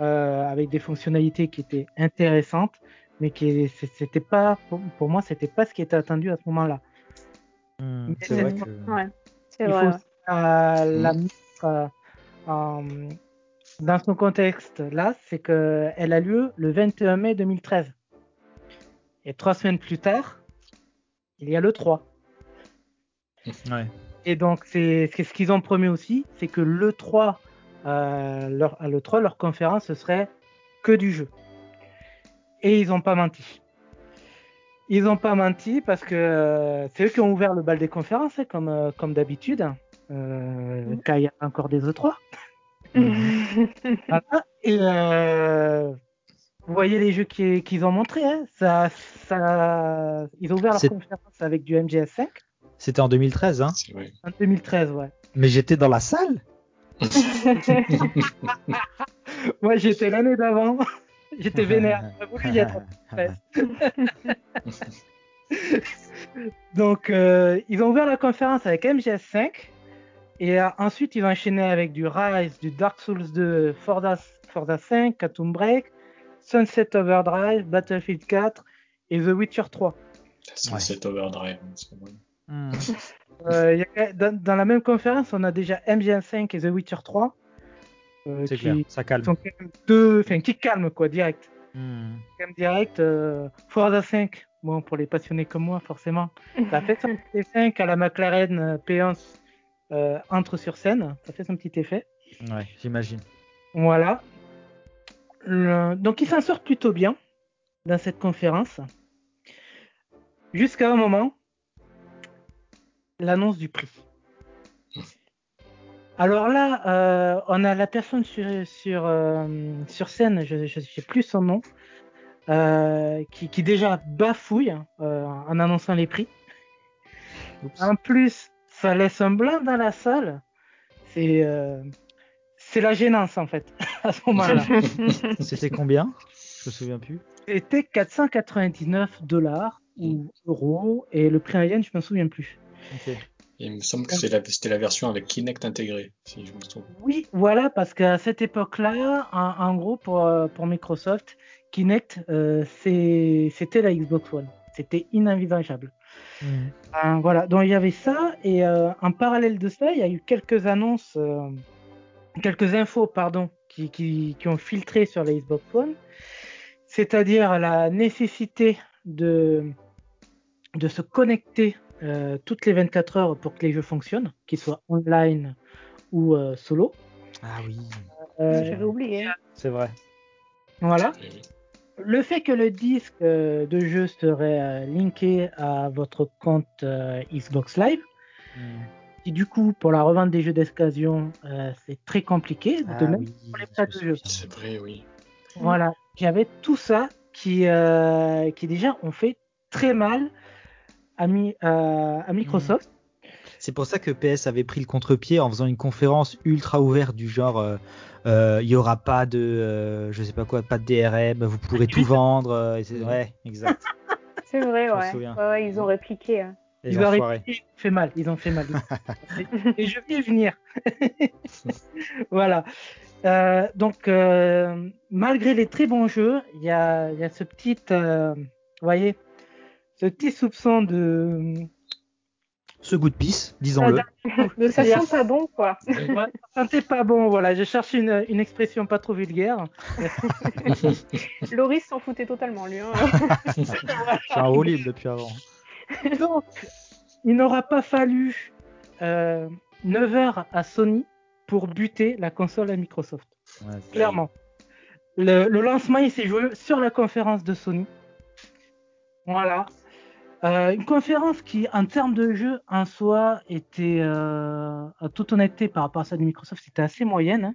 euh, avec des fonctionnalités qui étaient intéressantes, mais qui c'était pas, pour, pour moi, c'était pas ce qui était attendu à ce moment-là. Hmm, c'est vrai que. Ouais, Il vrai. faut euh, la mettre euh, en- dans son contexte là, c'est que elle a lieu le 21 mai 2013. Et trois semaines plus tard, il y a le 3. Ouais. Et donc c'est ce qu'ils ont promis aussi, c'est que le 3, euh, leur, à le 3, leur conférence ce serait que du jeu. Et ils n'ont pas menti. Ils n'ont pas menti parce que euh, c'est eux qui ont ouvert le bal des conférences, hein, comme, euh, comme d'habitude, euh, quand il y a encore des E3. Voilà. Et euh, vous voyez les jeux qui- qu'ils ont montrés. Hein. Ça, ça, ils ont ouvert leur conférence avec du MGS5 C'était en 2013, hein. C'est vrai. en 2013. Ouais. Mais j'étais dans la salle. Moi, j'étais l'année d'avant. j'étais vénère. J'aurais voulu y être. Donc, euh, ils ont ouvert la conférence avec MGS5. Et euh, ensuite, ils ont enchaîné avec du Rise, du Dark Souls 2, Forza, Forza 5, Quantum Break, Sunset Overdrive, Battlefield 4 et The Witcher 3. Sunset Overdrive. c'est bon. Hmm. Euh, a- dans, dans la même conférence, on a déjà MGS5 et The Witcher 3. euh, C'est qui clair, ça calme. sont deux, enfin, qui calment quoi, direct. Hmm. Direct. Euh, Forza 5, bon, pour les passionnés comme moi, forcément. Ça fait son petit effet quand la McLaren euh, P11 euh, entre sur scène. Ça fait son petit effet. Ouais, j'imagine. Voilà. Le- Donc, il s'en sort plutôt bien dans cette conférence. Jusqu'à un moment, l'annonce du prix. Alors là, euh, on a la personne sur, sur, euh, sur scène, je ne sais plus son nom, euh, qui, qui déjà bafouille en annonçant les prix. Oups. En plus, ça laisse un blanc dans la salle. C'est c'est la gênance en fait à ce moment-là. C'était combien? Je me souviens plus. C'était 499 dollars ou euros et le prix en yen, je me souviens plus. Ok. Il me semble que la- c'était la version avec Kinect intégré, si je me trompe. Oui, voilà, parce qu'à cette époque-là, en, en gros, pour, euh, pour Microsoft, Kinect, euh, c'est- c'était la Xbox One. C'était inenvisageable. Hmm. Euh, voilà, donc il y avait ça, et euh, en parallèle de ça, il y a eu quelques annonces, euh, quelques infos, pardon, qui, qui, qui ont filtré sur la Xbox One, c'est-à-dire la nécessité de, de se connecter euh, toutes les 24 heures pour que les jeux fonctionnent, qu'ils soient online ou euh, solo. Ah oui, Euh, J'avais oublié. c'est vrai. voilà. Oui. Le fait que le disque euh, de jeu serait euh, linké à votre compte euh, Xbox Live, Hmm. Et du coup, pour la revente des jeux d'occasion, euh, c'est très compliqué. Ah de même oui, pour les plats de jeu. C'est vrai, oui. Voilà, j'avais tout ça qui, euh, qui déjà ont fait très mal à, Mi- à Microsoft. C'est pour ça que PS avait pris le contre-pied en faisant une conférence ultra ouverte du genre euh, euh, il y aura pas de euh, je sais pas quoi, pas de DRM, vous pourrez tout vendre. euh, et c'est ouais, exact. C'est vrai. Ouais, ouais, ils ont répliqué. hein. Ils ont fait mal, ils ont fait mal. Et je vais y venir. voilà. Euh, donc, euh, malgré les très bons jeux, il y a, il y a ce petit, euh, vous voyez, ce petit soupçon de, Ce goût de pisse, disons-le. Mais ça sent pas bon, quoi. Ouais, ça sentait pas bon, voilà. J'ai cherché une, une expression pas trop vulgaire. Loris s'en foutait totalement, lui. hein. Suis un libre depuis avant. Donc, il n'aura pas fallu euh, 9 heures à Sony pour buter la console à Microsoft. Ouais, Clairement. Le, le lancement, il s'est joué sur la conférence de Sony. Voilà. Euh, une conférence qui, en termes de jeu, en soi, était, euh, à toute honnêteté, par rapport à ça de Microsoft, c'était assez moyenne. hein.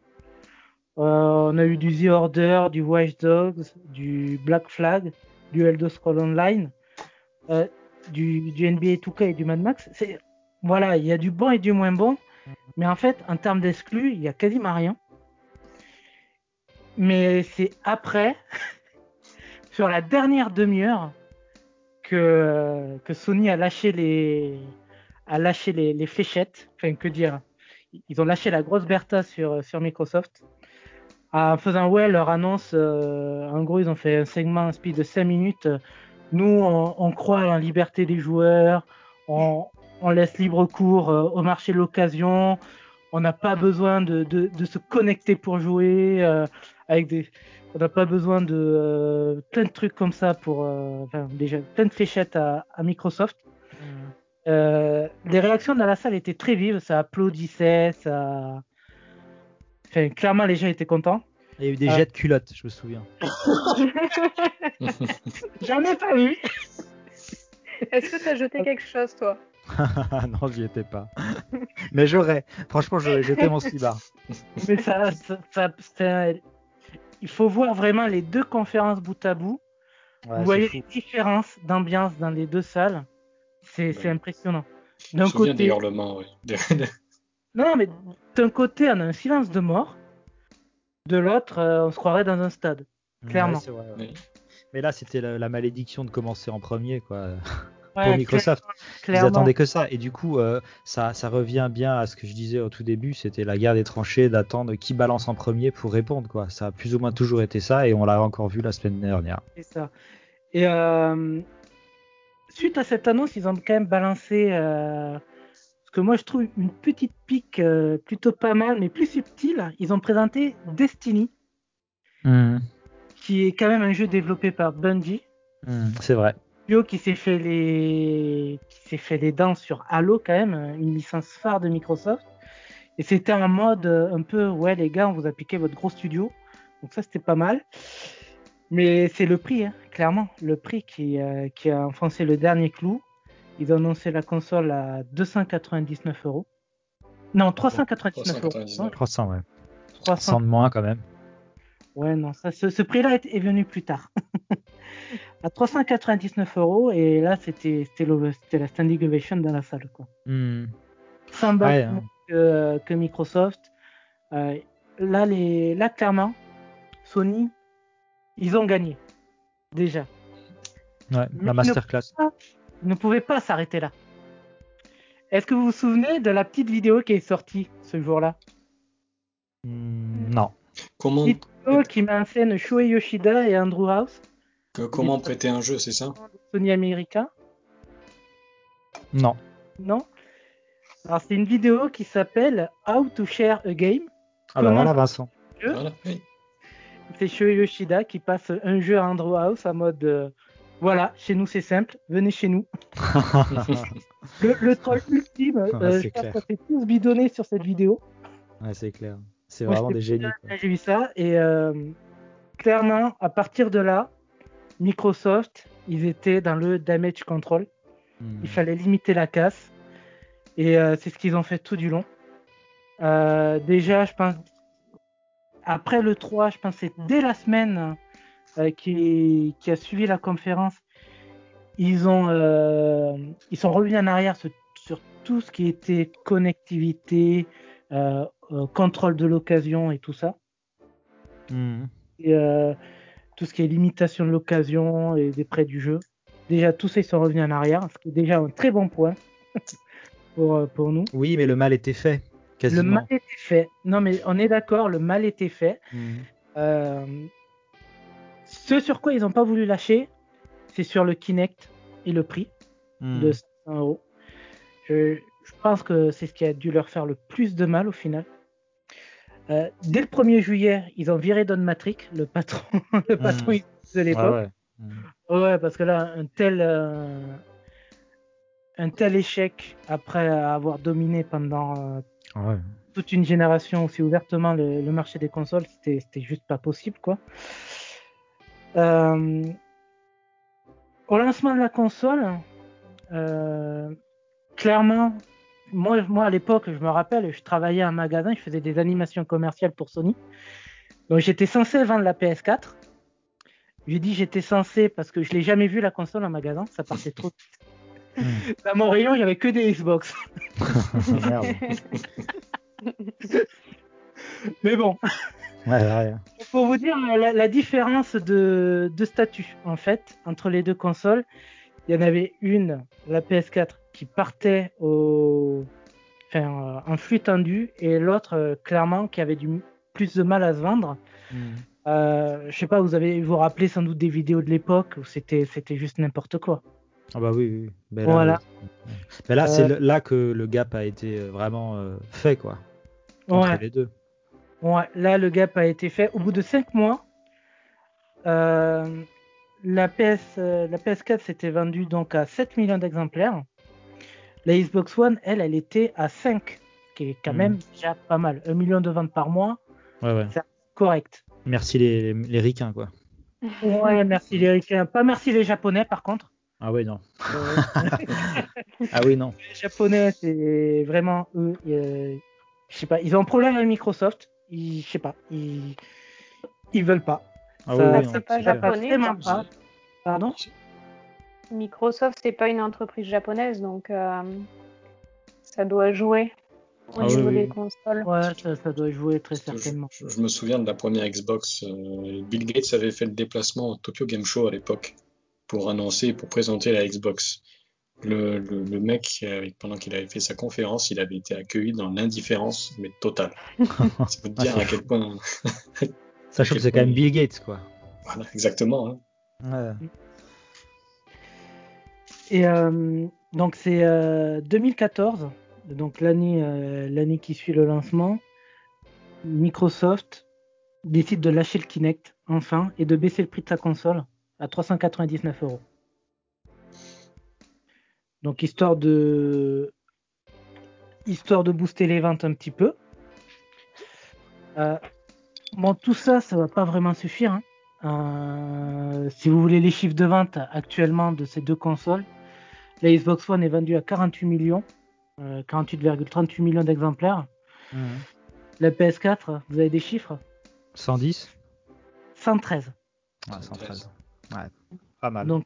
Euh, on a eu du The Order, du Watch Dogs, du Black Flag, du Elder Scrolls Online. Du, NBA 2K et du Mad Max, voilà, il y a du bon et du moins bon, mais en fait, en termes d'exclus, il y a quasiment rien. Mais c'est après, sur la dernière demi-heure, que, Sony a lâché les, a lâché les, fléchettes. Enfin, que dire Ils ont lâché la grosse Bertha sur, Microsoft. En faisant ouais leur annonce, euh, en gros, ils ont fait un segment speed de 5 minutes. Nous, on, on croit en la liberté des joueurs, on, on laisse libre cours euh, au marché de l'occasion, on n'a pas besoin de, de, de, se connecter pour jouer, euh, avec des, on n'a pas besoin de euh, plein de trucs comme ça pour, euh, enfin, déjà plein de fléchettes à, à Microsoft. Euh, les réactions dans la salle étaient très vives, ça applaudissait, ça. Enfin, clairement, les gens étaient contents. Il y a eu des Ah. jets de culottes, je me souviens. J'en ai pas vu. Est-ce que tu as jeté quelque chose, toi? Non, j'y étais pas. Mais j'aurais. Franchement, j'aurais jeté mon slibard. Mais ça, ça, il faut voir vraiment les deux conférences bout à bout. Ouais, Vous voyez c'est les fou. différences d'ambiance dans les deux salles. C'est Ouais. impressionnant. Je me D'un souviens des côté, hurlements, ouais. Non, mais d'un côté, on a un silence de mort. De l'autre, euh, on se croirait dans un stade. clairement. Ouais, vrai, ouais. Mais là, c'était la, la malédiction de commencer en premier, quoi. Ouais, Pour Microsoft. Ils attendaient que ça. Et du coup, euh, ça, ça revient bien à ce que je disais au tout début, c'était la guerre des tranchées, d'attendre qui balance en premier pour répondre, quoi. Ça a plus ou moins toujours été ça, et on l'a encore vu la semaine dernière. C'est ça. Et euh, suite à cette annonce, ils ont quand même balancé euh, ce que moi je trouve une petite pique euh, plutôt pas mal, mais plus subtile. Ils ont présenté Destiny, Mhm. qui est quand même un jeu développé par Bungie, Mhm, C'est vrai. studio qui s'est fait les qui s'est fait les dents sur Halo quand même, une licence phare de Microsoft. Et c'était un mode euh, un peu ouais les gars, on vous a piqué votre gros studio, donc ça c'était pas mal. Mais c'est le prix, hein, clairement, le prix qui, euh, qui a enfoncé le dernier clou. Ils ont annoncé la console à 299 euros. Non, 399 euros. 399. 300, ouais. 300. 100 de moins, quand même. Ouais, non, ça, ce, ce prix-là est, est venu plus tard. à 399 euros, et là, c'était la standing ovation dans la salle. Quoi. Mhm. 100 balles Ouais, hein. que, que Microsoft. Euh, là, les, là, clairement, Sony, ils ont gagné. Déjà. Ouais, Mais la masterclass. Ils ne pouvaient pas s'arrêter là. Est-ce que vous vous souvenez de la petite vidéo qui est sortie ce jour-là? Mhm, non. Comment, Petite vidéo qui met en scène Shuei Yoshida et Andrew House, que- comment prêter un jeu, c'est ça? Sony américain. Non. Non Alors, c'est une vidéo qui s'appelle How to Share a Game. Ah bah voilà, Vincent. Jeu. Voilà, oui. C'est Shuei Yoshida qui passe un jeu à Andrew House en mode euh, voilà, chez nous c'est simple, venez chez nous. Le, le troll ultime, Ah, euh, je pense qu'on s'est tous bidonnés sur cette vidéo. ouais, c'est clair. C'est vraiment des génies. J'ai vu ça et euh, clairement, à partir de là, Microsoft, ils étaient dans le damage control. Mhm. Il fallait limiter la casse. Et euh, c'est ce qu'ils ont fait tout du long. Euh, déjà, je pense, après le 3, je pense c'est dès la semaine euh, qui, qui a suivi la conférence, ils, ont, euh, ils sont revenus en arrière sur, sur tout ce qui était connectivité, euh, contrôle de l'occasion et tout ça. Mhm. Et, tout ce qui est limitation de l'occasion et des prêts du jeu. Déjà, tous ça, ils sont revenus en arrière, ce qui est déjà un très bon point pour, pour nous. Oui, mais le mal était fait. Le mal était fait. Non, mais on est d'accord, le mal était fait. Mhm. Euh, ce sur quoi ils n'ont pas voulu lâcher, c'est sur le Kinect et le prix Mhm. de 500 euros. Je, je pense que c'est ce qui a dû leur faire le plus de mal au final. Euh, dès le 1er juillet, ils ont viré Don Matrick, le patron, le patron Mhm. de l'époque. Ouais, ouais. Ouais, parce que là, un tel, euh, un tel échec après avoir dominé pendant euh, Ouais. toute une génération aussi ouvertement le, le marché des consoles, c'était c'était juste pas possible, quoi. Euh, au lancement de la console, euh, clairement, moi, moi à l'époque, je me rappelle, je travaillais à un magasin, je faisais des animations commerciales pour Sony. Donc j'étais censé vendre la PS4. J'ai dit j'étais censé parce que je l'ai jamais vu la console en magasin, ça partait trop. vite. Dans mon rayon, il n'y avait que des Xbox. Merde. Mais bon, Ouais, pour vous dire la, la différence de, de statut, en fait, entre les deux consoles, il y en avait une, la PS4, qui partait au, enfin, euh, en flux tendu, et l'autre, euh, clairement, qui avait du plus de mal à se vendre. Hmm. Euh, je sais pas, vous avez vous rappelez sans doute des vidéos de l'époque où c'était c'était juste n'importe quoi. Ah bah oui, oui. Mais là, Voilà. Mais là, c'est Euh, là que le gap a été vraiment fait, quoi. Entre Ouais. les deux. Ouais, là le gap a été fait. Au bout de 5 mois, euh, la, PS, euh, la PS4 s'était vendue donc à 7 millions d'exemplaires. La Xbox One, elle, elle était à 5, ce qui est quand Mhm. même déjà pas mal. 1 million de ventes par mois, Ouais, ouais. correct. Merci les, les, les ricains, quoi. Ouais, merci les Ricains. Pas merci les Japonais par contre. Ah oui, non. Euh, Ah oui, non. les Japonais, c'est vraiment eux. je sais pas, ils ont un problème avec Microsoft. Ils, je sais pas, ils, ils veulent pas. Ah Ça- oui, non, pas japonais, ça. pas. Pardon? Microsoft, c'est pas une entreprise japonaise, donc euh, ça doit jouer au Ah niveau oui, des oui. consoles. Ouais, ça, ça doit jouer très Je, certainement. je- je me souviens de la première Xbox. euh, Bill Gates avait fait le déplacement au Tokyo Game Show à l'époque pour annoncer, pour présenter la Xbox. Le, le, le mec, euh, pendant qu'il avait fait sa conférence, il avait été accueilli dans l'indifférence, mais totale. Ça peut te dire Ah, à c'est quel point. Sachant que c'est quand même Bill Gates, quoi. Voilà, exactement. hein. Ouais. Et euh, donc c'est euh, 2014, donc l'année euh, l'année qui suit le lancement, Microsoft décide de lâcher le Kinect enfin et de baisser le prix de sa console à 399 euros. Donc histoire de histoire de booster les ventes un petit peu. Euh, bon tout ça ça va pas vraiment suffire. hein. Euh, si vous voulez les chiffres de vente actuellement de ces deux consoles, la Xbox One est vendue à 48 millions, euh, 48,38 millions d'exemplaires. Mhm. La PS4, vous avez des chiffres? 110 113. Ouais, 113. Ouais. Pas mal. Donc,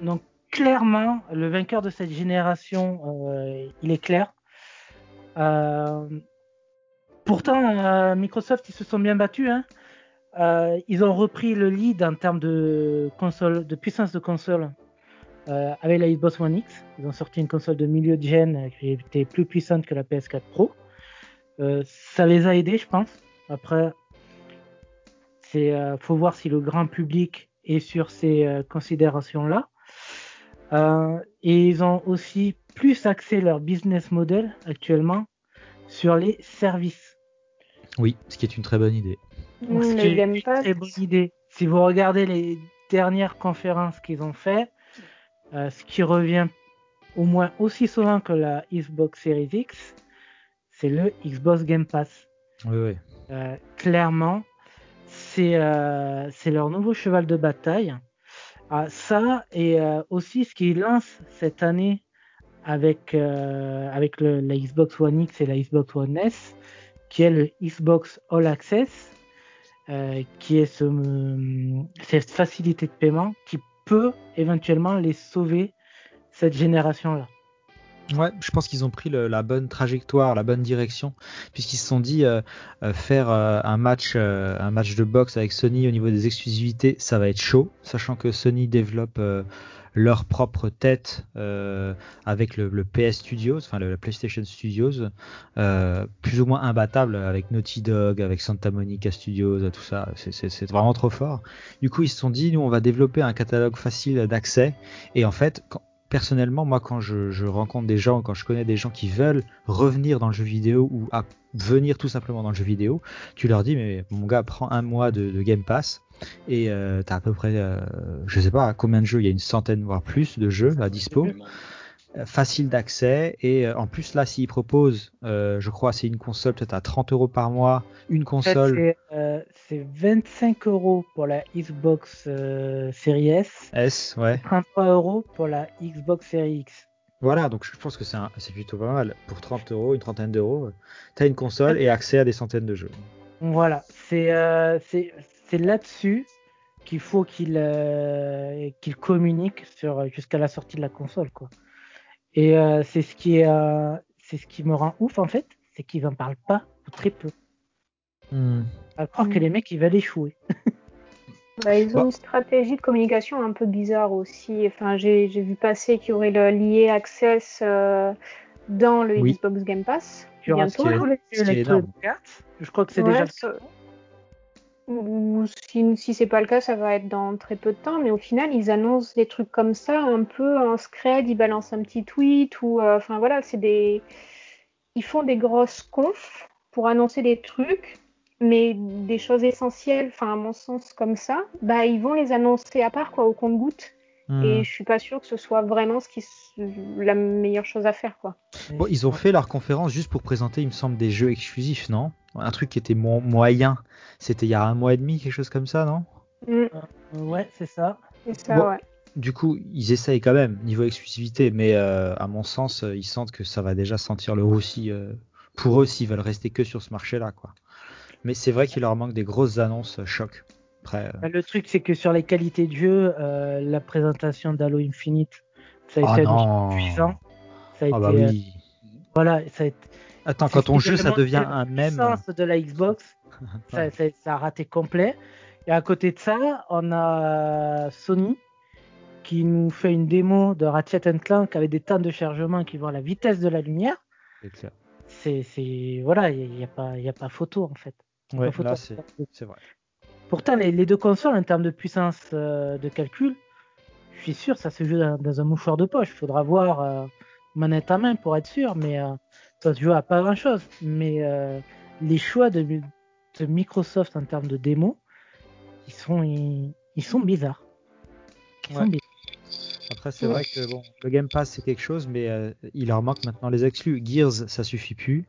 donc clairement, le vainqueur de cette génération, euh, il est clair. Euh, pourtant, euh, Microsoft, ils se sont bien battus. hein. Ils ont repris le lead en termes de console, de puissance de console avec la Xbox One X. Ils ont sorti une console de milieu de gène qui était plus puissante que la PS4 Pro. Ça les a aidés, je pense. Après, euh, faut voir si le grand public est sur ces considérations-là. Euh, et ils ont aussi plus axé leur business model actuellement sur les services. Oui, ce qui est une très bonne idée. Mm, Ce le qui est Game une Pass. très bonne idée. Si vous regardez les dernières conférences qu'ils ont fait, euh, ce qui revient au moins aussi souvent que la Xbox Series X, c'est le Xbox Game Pass. Oui, oui. Euh, clairement, c'est euh, c'est leur nouveau cheval de bataille. Ça et euh, aussi ce qu'ils lancent cette année avec euh, avec le, la Xbox One X et la Xbox One S, qui est le Xbox All Access, euh, qui est ce, cette facilité de paiement qui peut éventuellement les sauver cette génération-là. Ouais, je pense qu'ils ont pris le- la bonne trajectoire, la bonne direction, puisqu'ils se sont dit euh, euh, faire euh, un match, euh, un match de boxe avec Sony au niveau des exclusivités, ça va être chaud, sachant que Sony développe euh, leur propre tête euh, avec le, le PS Studios, enfin le, PlayStation Studios, plus ou moins imbattable avec Naughty Dog, avec Santa Monica Studios, tout ça, c'est vraiment trop fort. Du coup, ils se sont dit, nous, on va développer un catalogue facile d'accès, et en fait, quand, personnellement, moi, quand je, rencontre des gens, quand je connais des gens qui veulent revenir dans le jeu vidéo ou à venir tout simplement dans le jeu vidéo, tu leur dis, mais mon gars, prends un mois de, Game Pass et euh, t'as à peu près, euh, je sais pas combien de jeux, il y a une centaine voire plus de jeux à dispo, facile d'accès et euh, en plus là, s'ils proposent, euh, je crois, c'est une console peut-être à 30 euros par mois, une En fait, console c'est euh, c'est 25 euros pour la Xbox euh, Series S, S, ouais. 33 euros pour la Xbox Series X. Voilà, donc je pense que c'est plutôt pas mal. Pour 30 euros, une trentaine d'euros, euh, t'as une console et accès à des centaines de jeux. Voilà, c'est euh, c'est là-dessus qu'il faut qu'il euh, qu'il communique sur jusqu'à la sortie de la console quoi. Et euh, c'est ce qui est, euh, c'est ce qui me rend ouf en fait, c'est qu'ils en parlent pas ou très peu. Hmm. À croire que Mm. les mecs ils veulent échouer. Bah, ils ont Bah. une stratégie de communication un peu bizarre aussi. Enfin, j'ai j'ai vu passer qu'il y aurait le l'IA Access euh, dans le Oui. Xbox Game Pass bientôt. les ce. Je crois que c'est Ouais, déjà. ça- Ou si, si c'est pas le cas, ça va être dans très peu de temps. Mais au final, ils annoncent des trucs comme ça, un peu en scred, ils balancent un petit tweet ou, euh, enfin voilà, c'est des, ils font des grosses confs pour annoncer des trucs, mais des choses essentielles, enfin à mon sens comme ça, bah ils vont les annoncer à part quoi, au compte-goutte. Hmm. Et je suis pas sûre que ce soit vraiment ce qui s- la meilleure chose à faire quoi. Bon, ils ont fait leur conférence juste pour présenter, il me semble, des jeux exclusifs, non? Un truc qui était mo- moyen. C'était il y a un mois et demi, quelque chose comme ça, non? Mm, Euh, Ouais, c'est ça. c'est ça, Bon. ouais. Du coup, ils essayent quand même, niveau exclusivité, mais euh, à mon sens, euh, ils sentent que ça va déjà sentir le roussi euh, pour eux s'ils veulent rester que sur ce marché-là, quoi. Mais c'est vrai qu'il leur manque des grosses annonces euh, choc. Après, euh, Bah, Le truc, c'est que sur les qualités de jeu, euh, la présentation d'Halo Infinite, ça a Ah été non. puissant. Ça a ah bah été, euh, oui. voilà, ça a été, Attends, quand qui jeu ça devient un même. de la Xbox, ça, ça- ça a raté complet. Et à côté de ça, on a Sony qui nous fait une démo de Ratchet Clank avec des temps de chargement qui vont à la vitesse de la lumière. C'est clair. C'est, c'est, voilà, il n'y a, a pas photo en fait. Ouais, c'est vrai. Pourtant, les, les deux consoles, en termes de puissance euh, de calcul, je suis sûr, ça se joue dans, dans un mouchoir de poche. Il faudra voir euh, manette à main pour être sûr, mais euh, ça se joue à pas grand chose. Mais les choix de, de Microsoft en termes de démo, ils sont, ils, ils sont bizarres. Ils sont bizarres. Après, c'est vrai que bon, le Game Pass c'est quelque chose, mais il leur manque maintenant les exclus. Gears, ça suffit plus.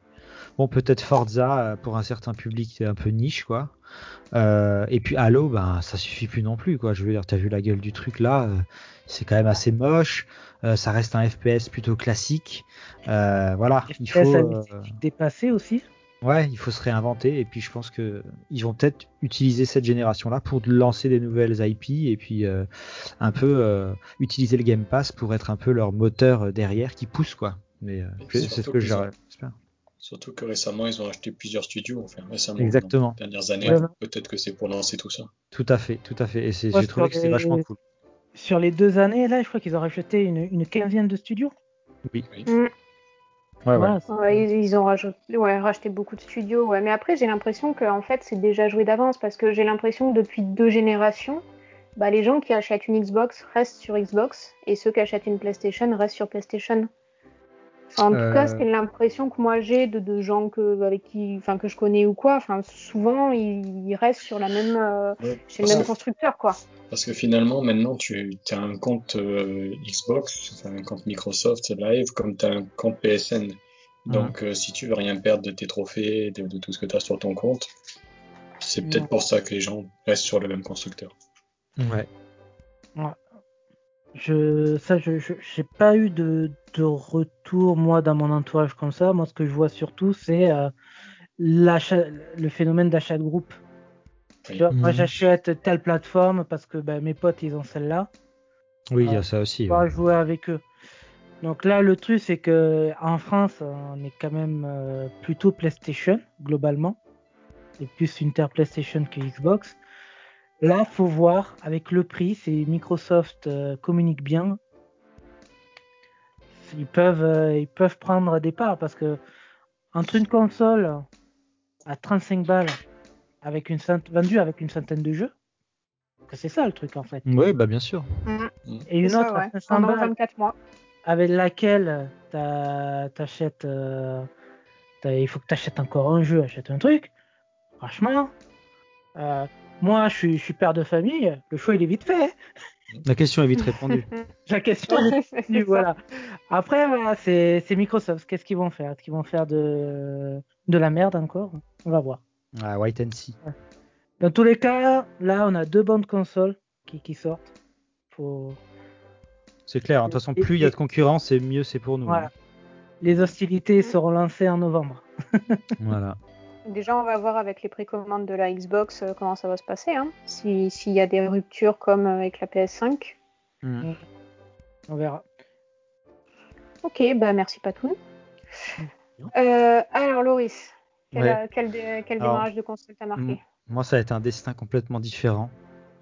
Bon, peut-être Forza euh, pour un certain public un peu niche, quoi. Euh, et puis Halo, ben ça suffit plus non plus, quoi. Je veux dire, t'as vu la gueule du truc là, euh, c'est quand même assez moche. Euh, ça reste un FPS plutôt classique. Euh, voilà, il faut. Euh, dépassé aussi. Ouais, il faut se réinventer et puis je pense que ils vont peut-être utiliser cette génération-là pour lancer des nouvelles IP et puis euh, un peu euh, utiliser le Game Pass pour être un peu leur moteur derrière qui pousse quoi. Mais euh, c'est ce que j'espère. Surtout que récemment, ils ont acheté plusieurs studios, enfin récemment, Exactement. dans les dernières années. Ouais. Peut-être que c'est pour lancer tout ça. Tout à fait, tout à fait. Et Ouais, j'ai trouvé sur que c'est des- vachement cool. Sur les deux années, là, je crois qu'ils ont racheté une, une quinzaine de studios. Oui. Mm. Ouais, ouais. Voilà, Ouais, ils, ils ont rajouté, ouais, racheté beaucoup de studios. Ouais. Mais après, j'ai l'impression que en fait, c'est déjà joué d'avance parce que j'ai l'impression que depuis deux générations, bah, les gens qui achètent une Xbox restent sur Xbox et ceux qui achètent une PlayStation restent sur PlayStation. En Euh. tout cas, c'est l'impression que moi j'ai de, de gens que, avec qui, enfin, que je connais ou quoi. Enfin, souvent, ils, ils restent sur la même, euh, Ouais. chez le même que- constructeur, quoi. Parce que finalement, maintenant, tu as un compte euh, Xbox, enfin, un compte Microsoft Live, comme tu as un compte PSN. Donc, euh, si tu veux rien perdre de tes trophées, de, de tout ce que tu as sur ton compte, c'est peut-être Ouais. pour ça que les gens restent sur le même constructeur. Ouais. Je, ça, je, je- j'ai pas eu de, de retour moi dans mon entourage comme ça. Moi, ce que je vois surtout, c'est euh, l'achat, le phénomène d'achat de groupe. Oui. Tu vois, moi, Mhm. j'achète telle plateforme parce que ben, mes potes ils ont celle-là. Oui, il y a ça aussi. Vais ouais. jouer avec eux. Donc là, le truc, c'est que en France, on est quand même euh, plutôt PlayStation globalement, et plus Inter PlayStation que Xbox. Là, faut voir avec le prix, c'est Microsoft euh, communique bien. Ils peuvent, euh, ils peuvent prendre des parts parce que entre une console à 35 balles avec une cent- vendue avec une centaine de jeux, que c'est ça le truc en fait. Ouais, bah bien sûr. Et une ça, autre ouais. à 500 Pendant balles 24 mois. avec laquelle t'achètes, euh, il faut que t'achètes encore un jeu, achète un truc. Franchement, euh, moi je suis, je suis père de famille, le choix il est vite fait. hein. La question est vite répondue. La question est vite ça. voilà. Après, voilà, c'est Microsoft. Qu'est-ce qu'ils vont faire? Est-ce qu'ils vont faire de, de la merde encore? On va voir. Ah, wait and see. Dans tous les cas, là, on a deux bandes consoles qui, qui sortent. Faut... C'est clair. hein. De toute façon, plus il y a de concurrence, et mieux c'est pour nous. Voilà. hein. Les hostilités seront lancées en novembre. Voilà. Déjà, on va voir avec les précommandes de la Xbox euh, comment ça va se passer. Hein. Si- S'il y a des ruptures comme euh, avec la PS5. Mm. On verra. Ok, bah merci Patoun. Euh, alors Loris, quel, Ouais. quel dé- quel Alors, démarrage de console t'as marqué? M- Moi, ça a été un destin complètement différent.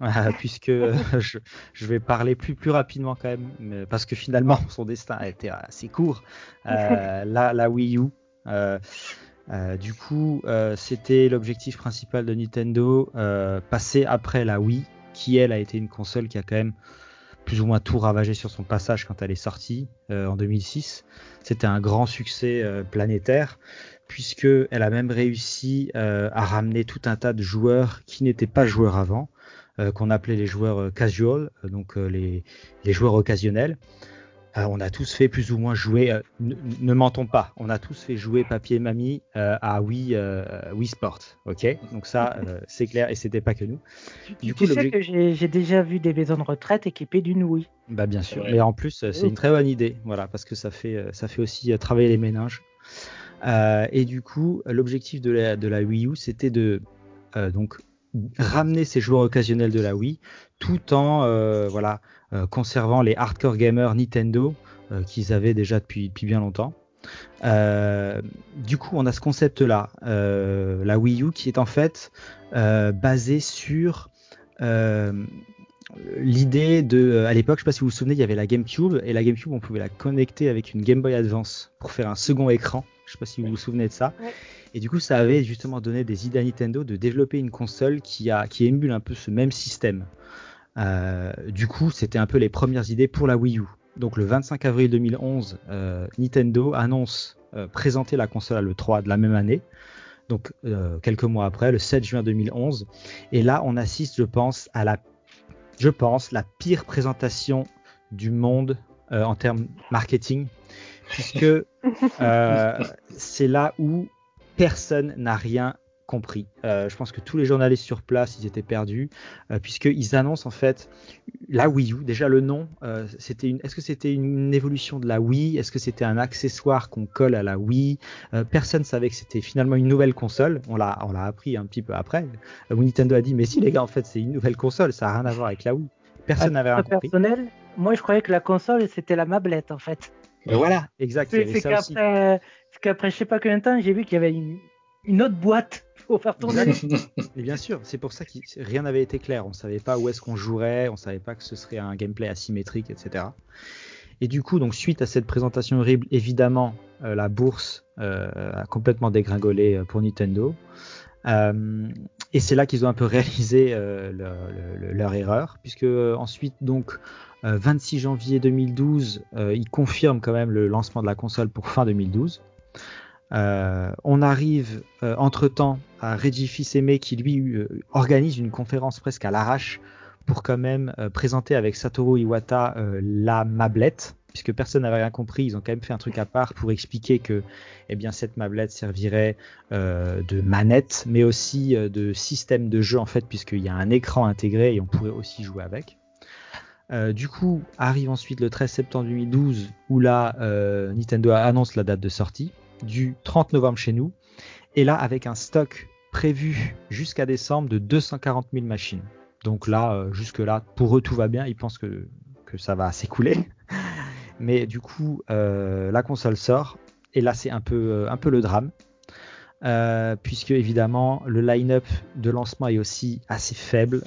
puisque je, je vais parler plus plus rapidement quand même mais- parce que finalement son destin a été assez court Euh, la, la Wii U euh, euh, du coup euh, c'était l'objectif principal de Nintendo euh, passer après la Wii qui elle a été une console qui a quand même plus ou moins tout ravagé sur son passage quand elle est sortie euh, en 2006 c'était un grand succès planétaire puisque elle a même réussi à ramener tout un tas de joueurs qui n'étaient pas joueurs avant, qu'on appelait les joueurs casual, donc les joueurs occasionnels. Euh, on a tous fait plus ou moins jouer, euh, ne, ne mentons pas, on a tous fait jouer papier mamie euh, à Wii, euh, Wii Sport, ok? Donc ça, euh, c'est clair, et c'était pas que nous. Tu, Du tu coup, sais que j'ai déjà vu des maisons de retraite équipées d'une Wii. Bah bien sûr, mais en plus c'est Oh. une très bonne idée, voilà, parce que ça fait ça fait aussi travailler les méninges. Euh, et du coup, l'objectif de la de la Wii U, c'était de euh, donc ramener ces joueurs occasionnels de la Wii, tout en euh, voilà euh, conservant les hardcore gamers Nintendo euh, qu'ils avaient déjà depuis depuis bien longtemps. Du coup, on a ce concept-là, la Wii U, qui est en fait euh, basé sur l'idée de, à l'époque, je sais pas si vous vous souvenez, il y avait la GameCube et la GameCube, on pouvait la connecter avec une Game Boy Advance pour faire un second écran. Je sais pas si vous vous souvenez de ça. Et du coup, ça avait justement donné des idées à Nintendo de développer une console qui a, qui émule un peu ce même système. Euh, du coup, c'était un peu les premières idées pour la Wii U. Donc le 25 avril 2011, euh, Nintendo annonce euh, présenter la console à l'E3 de la même année. Donc quelques mois après, le 7 juin 2011. Et là, on assiste, je pense, à la, je pense, la pire présentation du monde en termes marketing, puisque euh, c'est là où personne n'a rien compris. Euh, je pense que tous les journalistes sur place, ils étaient perdus, euh, puisqu'ils annoncent en fait la Wii U. Déjà le nom, euh, c'était une. Est-ce que c'était une évolution de la Wii? Est-ce que c'était un accessoire qu'on colle à la Wii? Personne savait que c'était finalement une nouvelle console. On l'a, on l'a appris un petit peu après. Où Nintendo a dit mais si les gars, en fait c'est une nouvelle console, ça a rien à voir avec la Wii. Personne n'avait rien compris. personnel, moi je croyais que la console c'était la mablette en fait. Voilà, exact. C'est qu'après, qu'après je sais pas combien de temps, j'ai vu qu'il y avait une, une autre boîte pour faire tourner. Et bien sûr, c'est pour ça que rien n'avait été clair. On savait pas où est-ce qu'on jouerait, on savait pas que ce serait un gameplay asymétrique, etc. Et du coup, donc suite à cette présentation horrible, évidemment, euh, la bourse euh, a complètement dégringolé euh, pour Nintendo. Euh, et c'est là qu'ils ont un peu réalisé euh, leur, leur- leur erreur, puisque euh, ensuite, donc, euh, 26 janvier 2012, euh, ils confirment quand même le lancement de la console pour fin 2012. Euh, on arrive euh, entre-temps à Reggie Fils-Aimé qui lui euh, organise une conférence presque à l'arrache pour quand même présenter avec Satoru Iwata la mablette puisque personne n'avait rien compris, ils ont quand même fait un truc à part pour expliquer que eh bien cette mablette servirait de manette mais aussi de système de jeu en fait puisqu'il y a un écran intégré et on pourrait aussi jouer avec. Du coup, arrive ensuite le 13 septembre 2012 où là Nintendo annonce la date de sortie du 30 novembre chez nous. Et là, avec un stock prévu jusqu'à décembre de 240 000 machines. Donc là, euh, jusque-là, pour eux, tout va bien. Ils pensent que, ça va s'écouler. Mais du coup, euh, la console sort. Et là, c'est un peu, euh, un peu le drame. Puisque évidemment, le line-up de lancement est aussi assez faible.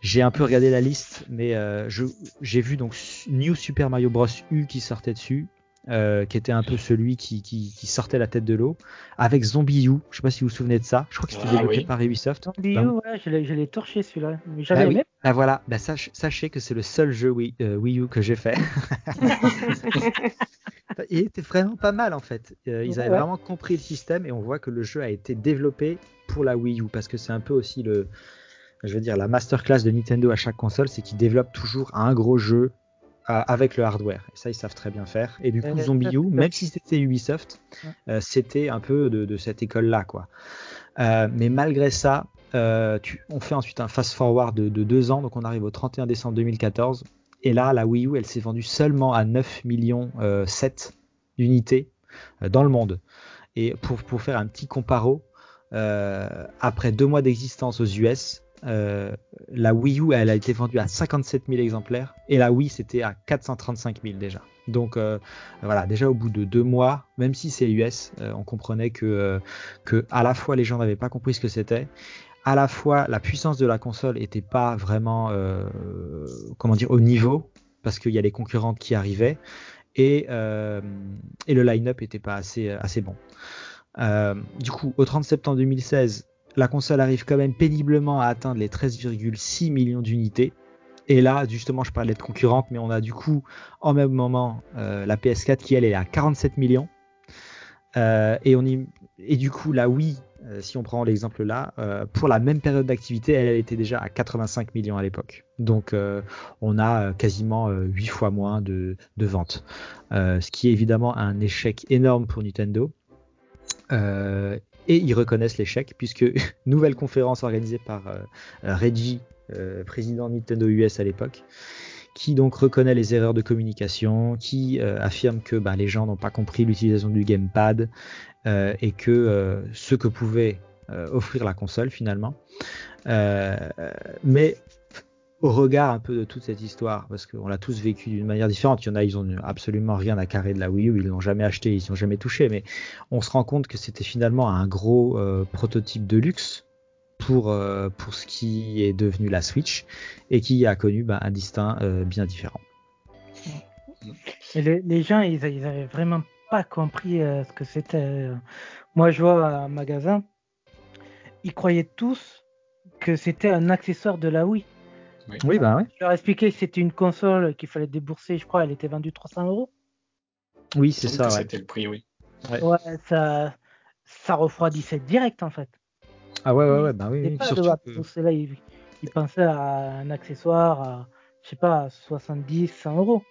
J'ai un peu regardé la liste, mais j'ai vu donc New Super Mario Bros. U qui sortait dessus euh, qui était un peu celui qui, qui, qui sortait la tête de l'eau, avec Zombie U. Je sais pas si vous vous souvenez de ça. Je crois que c'était Ah développé oui. par Ubisoft. Zombie Bah, U, ouais, je l'ai torché celui-là. Mais bah J'avais oui. aimé. Bah voilà, bah sach- sachez que c'est le seul jeu Wii, euh, Wii U que j'ai fait. Il était vraiment pas mal en fait. Euh, ils Ouais, avaient ouais. vraiment compris le système et on voit que le jeu a été développé pour la Wii U parce que c'est un peu aussi le, je veux dire, la masterclass de Nintendo à chaque console, c'est qu'ils développent toujours un gros jeu avec le hardware. Et ça, ils savent très bien faire. Et du coup, Euh, Zombie U, c'est même si c'était Ubisoft, euh, c'était un peu de, de cette école-là, quoi. Euh, mais malgré ça, euh, tu- on fait ensuite un fast forward de, de deux ans, donc on arrive au 31 décembre 2014. Et là, la Wii U, elle s'est vendue seulement à 9 millions euh, 7 d'unités euh, dans le monde. Et pour, pour faire un petit comparo, euh, après deux mois d'existence aux US, euh, la Wii U, a été vendue à 57 000 exemplaires et la Wii, c'était à 435 000 déjà. Donc euh, voilà, déjà au bout de deux mois, même si c'est US, euh, on comprenait que, à la fois les gens n'avaient pas compris ce que c'était, à la fois la puissance de la console n'était pas vraiment, comment dire, au niveau parce qu'il y a les concurrentes qui arrivaient et, le line-up n'était pas assez bon. du coup, au 30 septembre 2016, la console arrive quand même péniblement à atteindre les 13,6 millions d'unités. Et là, justement, je parlais de concurrente, mais on a du coup, en même moment, euh, la PS4 qui, elle, est à 47 millions. Euh, et, on y... et du coup, la Wii, euh, si on prend l'exemple là, pour la même période d'activité, elle, était déjà à 85 millions à l'époque. Donc, on a quasiment 8 fois moins de, ventes. ce qui est évidemment un échec énorme pour Nintendo. Et ils reconnaissent l'échec puisque nouvelle conférence organisée par euh, Reggie, euh, président Nintendo US à l'époque, qui donc reconnaît les erreurs de communication, qui euh, affirme que bah, les gens n'ont pas compris l'utilisation du gamepad et que ce que pouvait offrir la console finalement. mais au regard un peu de toute cette histoire, parce qu'on l'a tous vécu d'une manière différente. Il y en a, ils ont absolument rien à carrer de la Wii U, ils l'ont jamais acheté, ils n'ont jamais touché, mais on se rend compte que c'était finalement un gros euh, prototype de luxe pour, euh, pour ce qui est devenu la Switch et qui a connu ben, un destin euh, bien différent. Les, gens, ils, ils avaient vraiment pas compris ce que c'était. Moi, je vois un magasin, ils croyaient tous que c'était un accessoire de la Wii. Oui, bah ouais. Je leur ai expliqué que c'était une console qu'il fallait débourser, je crois, elle était vendue 300 euros. Oui, c'est ça. C'était le prix, oui. Ouais, ça, ça refroidissait direct en fait. Ah ouais, ouais, ouais, bah oui. surtout là, ils, pensaient à un accessoire à, je sais pas, 70, 100 euros.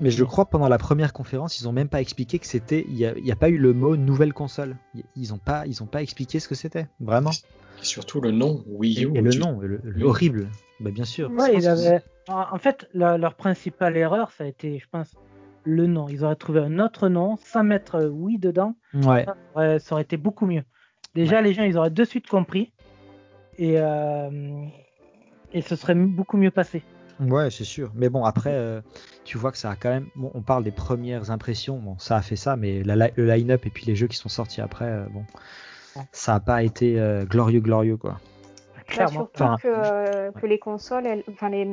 Mais je crois pendant la première conférence, ils ont même pas expliqué que c'était, il n'y a, pas eu le mot nouvelle console. Ils ont pas, ils ont pas expliqué ce que c'était, vraiment. Et surtout le nom Wii U. Et, le nom, horrible. Bah, bien sûr. En fait, leur principale erreur, ça a été, je pense, le nom. Ils auraient trouvé un autre nom sans mettre euh, oui dedans. Ouais. Ça, aurait, été beaucoup mieux. Déjà, les gens, ils auraient de suite compris. Et, euh, et ce serait beaucoup mieux passé. Ouais, c'est sûr. Mais bon, après, euh, tu vois que ça a quand même. Bon, on parle des premières impressions. Bon, ça a fait ça, mais le line-up et puis les jeux qui sont sortis après, bon, ça n'a pas été glorieux, glorieux, quoi. Bah, surtout que, que, les consoles, enfin les,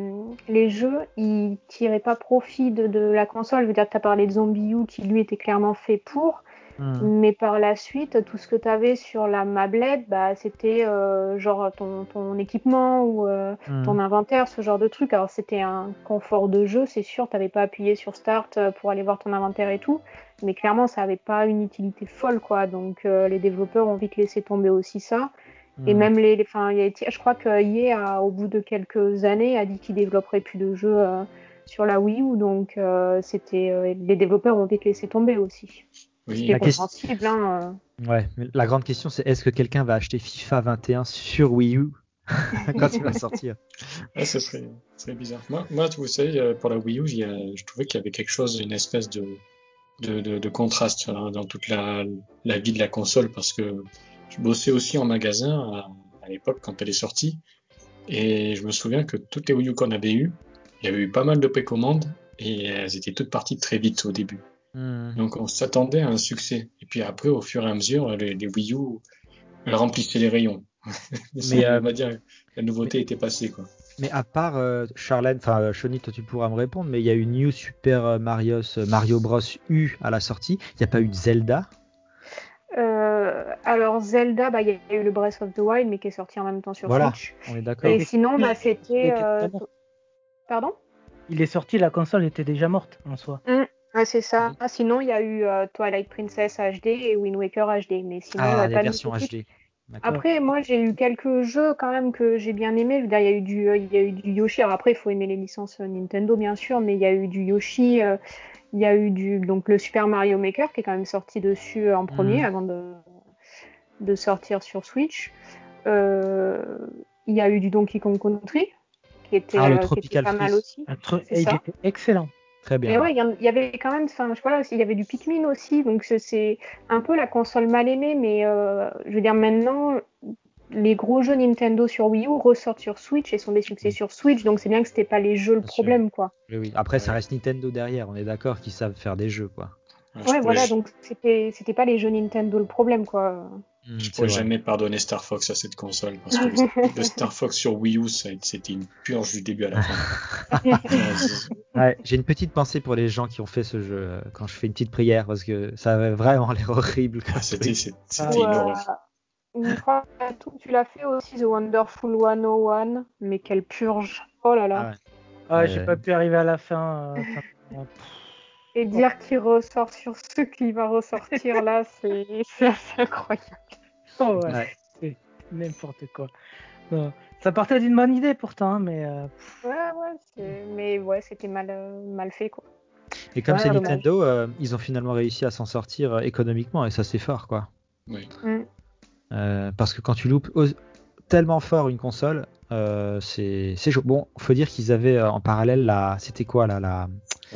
les, jeux, ils tiraient pas profit de, de la console. Je veux dire, tu as parlé de Zombie U qui lui était clairement fait pour. Hmm. Mais par la suite, tout ce que tu avais sur la mablette, bah, c'était euh, genre ton, ton, équipement ou euh, hmm. ton inventaire, ce genre de truc. Alors c'était un confort de jeu, c'est sûr, tu n'avais pas appuyé sur Start euh, pour aller voir ton inventaire et tout. Mais clairement, ça n'avait pas une utilité folle, quoi. Donc les développeurs ont vite laissé tomber aussi ça. Et hmm. même les, enfin, a je crois que EA, au bout de quelques années, a dit qu'il développerait plus de jeux euh, sur la Wii U, donc euh, c'était, euh, les développeurs ont vite laissé tomber aussi. Oui. La compréhensible. Hein, ouais, mais la grande question c'est est-ce que quelqu'un va acheter FIFA 21 sur Wii U quand il va sortir? Ouais, ça serait, bizarre. Moi, moi, vous savez, pour la Wii U, je trouvais qu'il y avait quelque chose, une espèce de, de, de, de contraste hein, dans toute la, la vie de la console parce que je bossais aussi en magasin à, l'époque quand elle est sortie. Et je me souviens que toutes les Wii U qu'on avait eues, il y avait eu pas mal de précommandes et elles étaient toutes parties très vite au début. Hmm. Donc on s'attendait à un succès. Et puis après, au fur et à mesure, les, Wii U elles remplissaient les rayons. Mais euh, on va dire la nouveauté était passée quoi. Mais à part euh, Charlène, enfin Shoni, toi tu pourras me répondre, mais il y a eu New Super Mario, Mario Bros U à la sortie. Il n'y a pas eu de Zelda? Euh, alors Zelda, bah, il y a eu le Breath of the Wild, mais qui est sorti en même temps sur voilà, Switch. On est d'accord. Et sinon, bah, c'était. Euh, pardon? Il est sorti, la console était déjà morte en soi. Mmh. c'est ça. Ah, sinon, il y a eu euh, Twilight Princess HD et Wind Waker HD, mais sinon, ah, il a pas versions HD. Après, moi, j'ai eu quelques jeux quand même que j'ai bien aimé. Il y a eu du, il y a eu du Yoshi. Alors après, il faut aimer les licences Nintendo, bien sûr, mais il y a eu du Yoshi. Il y a eu du, donc le Super Mario Maker qui est quand même sorti dessus en premier mhm. avant de, de sortir sur Switch. Euh, il y a eu du Donkey Kong Country qui était, ah, euh, pas mal aussi. excellent. Très bien. ouais, il y, avait quand même, enfin, voilà, il y avait du Pikmin aussi, donc c'est un peu la console mal aimée, mais euh, je veux dire maintenant, les gros jeux Nintendo sur Wii U ressortent sur Switch et sont des succès sur Switch, donc c'est bien que c'était pas les jeux le Bien sûr. problème, quoi. Oui, oui. Après, ça reste Nintendo derrière, on est d'accord qu'ils savent faire des jeux, quoi. Je Ouais, pourrais- voilà, donc c'était c'était pas les jeux Nintendo le problème, quoi. Hmm, Je pourrais vrai. jamais pardonner Star Fox à cette console parce que le Star Fox sur Wii U, c'était une purge du début à la fin. Ouais, j'ai une petite pensée pour les gens qui ont fait ce jeu euh, quand je fais une petite prière parce que ça avait vraiment l'air horrible. ah, C'était Ah, une euh, horreur. une fois, tu l'as fait aussi, The Wonderful 101, mais quelle purge. Oh là là. Ah ouais. Ah, j'ai pas pu arriver à la fin. euh, euh, Et dire qu'il ressort sur ce qui va ressortir là, c'est assez incroyable. oh, ouais, Ouais. c'est n'importe quoi. Non. Ça partait d'une bonne idée pourtant, hein, mais euh, Ouais, ouais, mais ouais, c'était mal, euh, mal fait, quoi. Et comme Ouais, c'est. Nintendo, euh, ils ont finalement réussi à s'en sortir économiquement et ça c'est fort quoi. Oui. Mm. Euh, parce que quand tu loupes tellement fort une console, euh, c'est c'est chaud. Bon, faut dire qu'ils avaient euh, en parallèle la, c'était quoi là, la,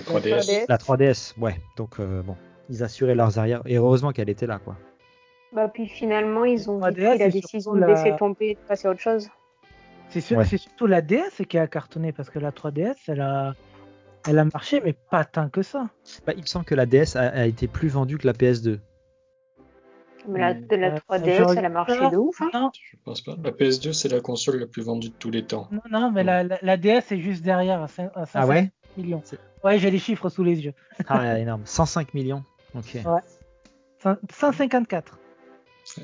La 3DS. 3DS. la 3DS, ouais. Donc euh, bon, ils assuraient leurs arrières et heureusement qu'elle était là quoi. Bah, puis finalement, ils ont vite 3DS, pris la décision de la- laisser tomber et de passer à autre chose. c'est sûr- Ouais. c'est surtout la DS qui a cartonné parce que la 3DS, elle a, elle a marché, mais pas tant que ça. Bah, il me semble que la DS a, a été plus vendue que la PS2. Mais la, Mm. de la Ouais, 3DS, genre, elle a marché de ouf. Hein. Non, Je pense pas. La PS2, c'est la console la plus vendue de tous les temps. non, non, mais la, la, la DS est juste derrière à, cin- à 500 Ah ouais? millions. Ouais, j'ai les chiffres sous les yeux. Ah ouais, énorme. 105 millions. Ok. Ouais. Cin- 154.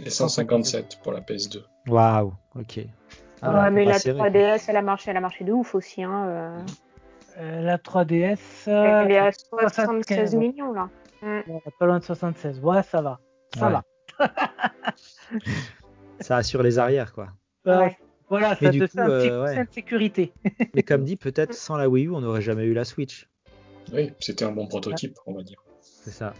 Et 157 pour la PS2. Waouh. Ok. Ah ouais, mais la serré, quoi. 3DS, elle a marché, elle a marché de ouf aussi. Hein. euh. Euh, la 3DS, euh, elle est à 75, 76 ouais. millions là. Mm. pas loin de 76. Ouais, ça va. Ça Ouais. va. Ça assure les arrières quoi. Euh, Ouais. Voilà, Mais ça du te coup, fait un petit euh, ouais. coussin de sécurité. Mais comme dit, peut-être sans la Wii U, on n'aurait jamais eu la Switch. Oui, c'était un bon prototype, on va dire. C'est ça.